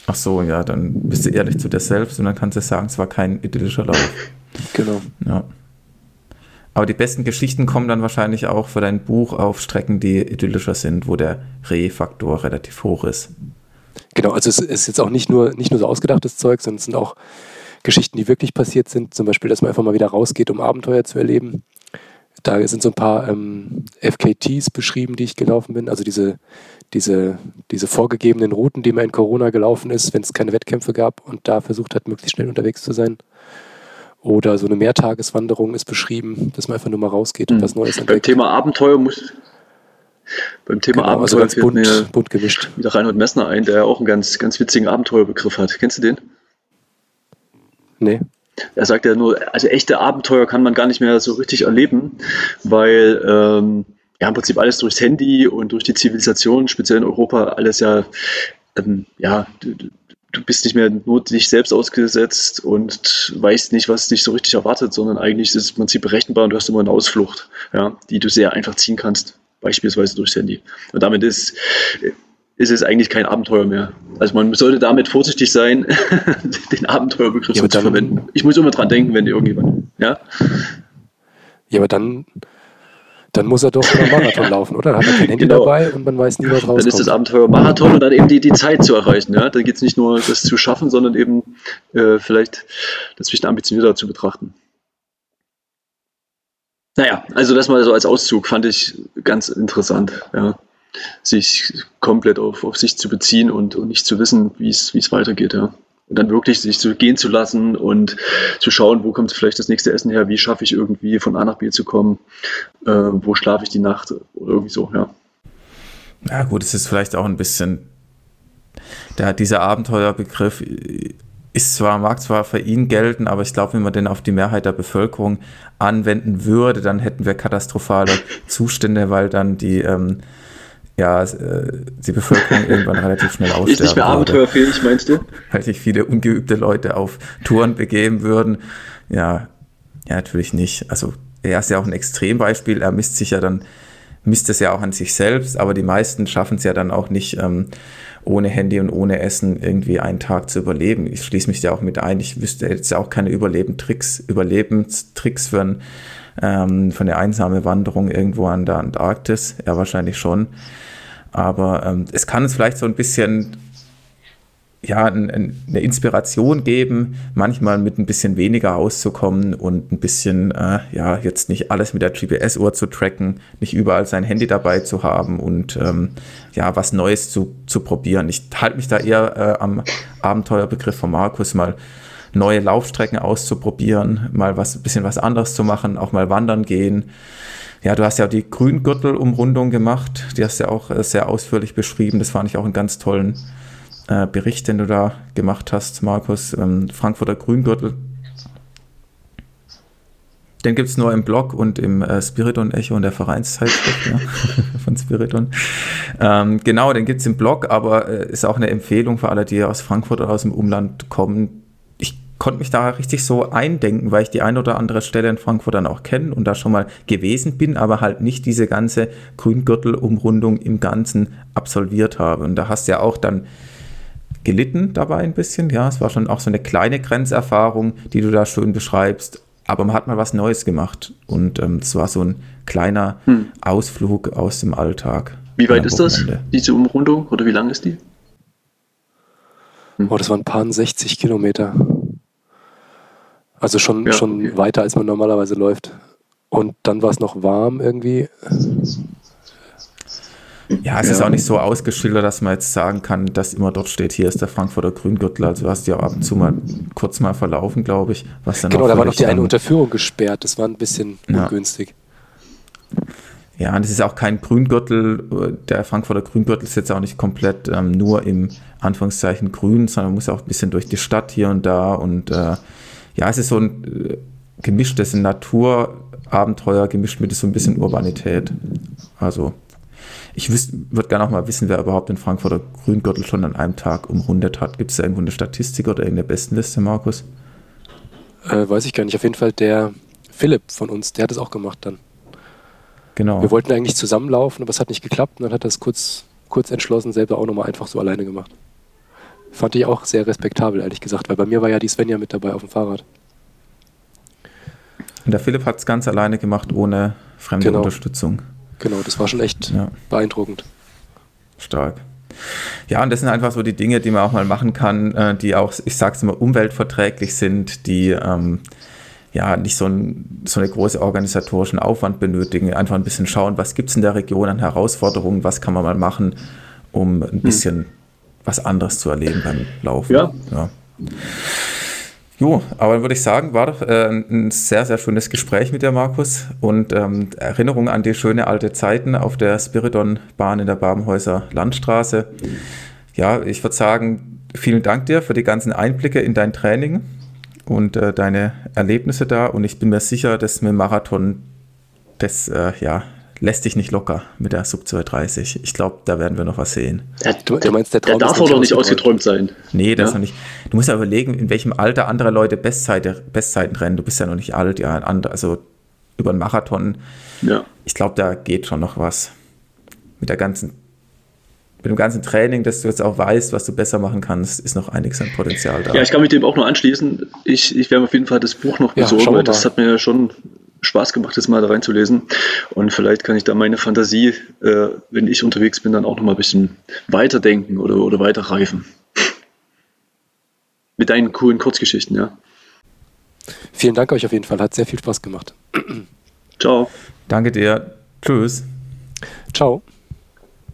Ach so, ja, dann bist du ehrlich zu dir selbst und dann kannst du sagen, es war kein idyllischer Lauf. Genau. Ja. Aber die besten Geschichten kommen dann wahrscheinlich auch für dein Buch auf Strecken, die idyllischer sind, wo der Rehfaktor relativ hoch ist. Genau, also es ist jetzt auch nicht nur, nicht nur so ausgedachtes Zeug, sondern es sind auch Geschichten, die wirklich passiert sind. Zum Beispiel, dass man einfach mal wieder rausgeht, um Abenteuer zu erleben. Da sind so ein paar ähm, FKTs beschrieben, die ich gelaufen bin. Also diese, diese, diese vorgegebenen Routen, die man in Corona gelaufen ist, wenn es keine Wettkämpfe gab und da versucht hat, möglichst schnell unterwegs zu sein. Oder so eine Mehrtageswanderung ist beschrieben, dass man einfach nur mal rausgeht und mhm. was Neues entdeckt. Beim Thema Abenteuer muss, beim Thema genau, also Abenteuer also bunt, mir bunt gemischt. wieder Reinhold Messner ein, der auch einen ganz, ganz witzigen Abenteuerbegriff hat. Kennst du den? Nee. Er sagt ja nur, also echte Abenteuer kann man gar nicht mehr so richtig erleben, weil ähm, ja im Prinzip alles durchs Handy und durch die Zivilisation, speziell in Europa, alles ja, ähm, ja, du, bist nicht mehr nur dich selbst ausgesetzt und weißt nicht, was dich so richtig erwartet, sondern eigentlich ist es im Prinzip berechenbar und du hast immer eine Ausflucht, ja, die du sehr einfach ziehen kannst, beispielsweise durchs Handy. Und damit ist ist es eigentlich kein Abenteuer mehr. Also man sollte damit vorsichtig sein, den Abenteuerbegriff ja, so zu verwenden. Ich muss immer dran denken, wenn irgendjemand, ja. Ja, aber dann, dann muss er doch einen Marathon laufen, oder? Dann hat er kein Handy genau. dabei und man weiß nie, was rauskommt. Dann ist das Abenteuer Marathon und dann eben die, die Zeit zu erreichen. Ja? Dann geht es nicht nur, das zu schaffen, sondern eben äh, vielleicht das bisschen ambitionierter zu betrachten. Naja, also das mal so als Auszug fand ich ganz interessant. Ja sich komplett auf, auf sich zu beziehen und, und nicht zu wissen, wie es weitergeht, ja. Und dann wirklich sich so gehen zu lassen und zu schauen, wo kommt vielleicht das nächste Essen her, wie schaffe ich irgendwie von A nach B zu kommen, äh, wo schlafe ich die Nacht oder irgendwie so, ja. Ja, gut, es ist vielleicht auch ein bisschen, der, dieser Abenteuerbegriff ist zwar, mag zwar für ihn gelten, aber ich glaube, wenn man den auf die Mehrheit der Bevölkerung anwenden würde, dann hätten wir katastrophale Zustände, weil dann die, ähm, ja, äh, die Bevölkerung irgendwann relativ schnell aussterben Ist nicht mehr abenteuerfähig, meinst du? Weil sich viele ungeübte Leute auf Touren begeben würden. Ja, ja, natürlich nicht. Also er ist ja auch ein Extrembeispiel. Er misst sich ja dann, misst es ja auch an sich selbst, aber die meisten schaffen es ja dann auch nicht, ähm, ohne Handy und ohne Essen irgendwie einen Tag zu überleben. Ich schließe mich da auch mit ein. Ich wüsste jetzt ja auch keine Überlebenstricks, Überlebenstricks für, ein, ähm, für eine einsame Wanderung irgendwo an der Antarktis. Ja, wahrscheinlich schon. Aber ähm, es kann uns vielleicht so ein bisschen ja, eine Inspiration geben, manchmal mit ein bisschen weniger auszukommen und ein bisschen, äh, ja, jetzt nicht alles mit der GPS-Uhr zu tracken, nicht überall sein Handy dabei zu haben und ähm, ja, was Neues zu, zu probieren. Ich halte mich da eher äh, am Abenteuerbegriff von Markus, mal neue Laufstrecken auszuprobieren, mal was, ein bisschen was anderes zu machen, auch mal wandern gehen ja, du hast ja die Grüngürtel-Umrundung gemacht, die hast ja auch äh, sehr ausführlich beschrieben. Das fand ich auch einen ganz tollen äh, Bericht, den du da gemacht hast, Markus. Ähm, Frankfurter Grüngürtel. Den gibt es nur im Blog und im äh, Spiriton-Echo und der Vereinszeitschrift ja, von Spiriton. Ähm, genau, den gibt es im Blog, aber äh, ist auch eine Empfehlung für alle, die aus Frankfurt oder aus dem Umland kommen, konnte mich da richtig so eindenken, weil ich die ein oder andere Stelle in Frankfurt dann auch kenne und da schon mal gewesen bin, aber halt nicht diese ganze Grüngürtelumrundung im Ganzen absolviert habe. Und da hast du ja auch dann gelitten dabei ein bisschen. Ja, es war schon auch so eine kleine Grenzerfahrung, die du da schön beschreibst. Aber man hat mal was Neues gemacht und ähm, es war so ein kleiner hm. Ausflug aus dem Alltag. Wie weit ist das, diese Umrundung, oder wie lang ist die? Hm. Oh, das waren ein paar 60 Kilometer. Also schon, ja, schon okay. weiter, als man normalerweise läuft. Und dann war es noch warm irgendwie. Ja, es ja. ist auch nicht so ausgeschildert, dass man jetzt sagen kann, dass immer dort steht, hier ist der Frankfurter Grüngürtel. Also du hast ja ab und zu mal kurz mal verlaufen, glaube ich. Was dann genau, da war noch die eine Unterführung gesperrt. Das war ein bisschen ja. ungünstig. Ja, und es ist auch kein Grüngürtel. Der Frankfurter Grüngürtel ist jetzt auch nicht komplett ähm, nur im Anführungszeichen grün, sondern muss auch ein bisschen durch die Stadt hier und da. Und äh, ja, es ist so ein äh, gemischtes Naturabenteuer gemischt mit so ein bisschen Urbanität. Also ich würde gerne auch mal wissen, wer überhaupt den Frankfurter Grüngürtel schon an einem Tag umrundet hat. Gibt es da irgendwo eine Statistik oder irgendeine Bestenliste, Markus? Äh, weiß ich gar nicht. Auf jeden Fall der Philipp von uns, der hat es auch gemacht dann. Genau. Wir wollten eigentlich zusammenlaufen, aber es hat nicht geklappt und dann hat er es kurz, kurz entschlossen selber auch nochmal einfach so alleine gemacht. Fand ich auch sehr respektabel, ehrlich gesagt, weil bei mir war ja die Svenja mit dabei auf dem Fahrrad. Und der Philipp hat es ganz alleine gemacht, ohne fremde genau. Unterstützung. Genau, das war schon echt ja. beeindruckend. Stark. Ja, und das sind einfach so die Dinge, die man auch mal machen kann, äh, die auch, ich sag's immer, umweltverträglich sind, die ähm, ja nicht so, ein, so eine große organisatorischen Aufwand benötigen. Einfach ein bisschen schauen, was gibt es in der Region an Herausforderungen, was kann man mal machen, um ein hm. bisschen hm. Was anderes zu erleben beim Laufen. Ja. ja. Jo, aber dann würde ich sagen, war doch äh, ein sehr, sehr schönes Gespräch mit dir, Markus. Und ähm, Erinnerung an die schöne alte Zeiten auf der Spiridon-Bahn in der Babenhäuser Landstraße. Ja, ich würde sagen, vielen Dank dir für die ganzen Einblicke in dein Training und äh, deine Erlebnisse da. Und ich bin mir sicher, dass mit dem Marathon das, äh, ja, lässt dich nicht locker mit der Sub 230. Ich glaube, da werden wir noch was sehen. Ja, du, du, meinst, der, Traum der darf auch noch nicht ausgeträumt sein. Nee, das ja? noch nicht. Du musst ja überlegen, in welchem Alter andere Leute Bestzeite, Bestzeiten rennen. Du bist ja noch nicht alt, ja, also über einen Marathon. Ja. Ich glaube, da geht schon noch was. Mit der ganzen mit dem ganzen Training, dass du jetzt auch weißt, was du besser machen kannst, ist noch einiges an Potenzial da. Ja, ich kann mich dem auch nur anschließen. Ich, ich werde auf jeden Fall das Buch noch besorgen, ja, das hat mir ja schon Spaß gemacht, das mal da reinzulesen. Und vielleicht kann ich da meine Fantasie, äh, wenn ich unterwegs bin, dann auch noch mal ein bisschen weiterdenken oder, oder weiterreifen. Mit deinen coolen Kurzgeschichten, ja. Vielen Dank euch auf jeden Fall, hat sehr viel Spaß gemacht. Ciao. Danke dir. Tschüss. Ciao.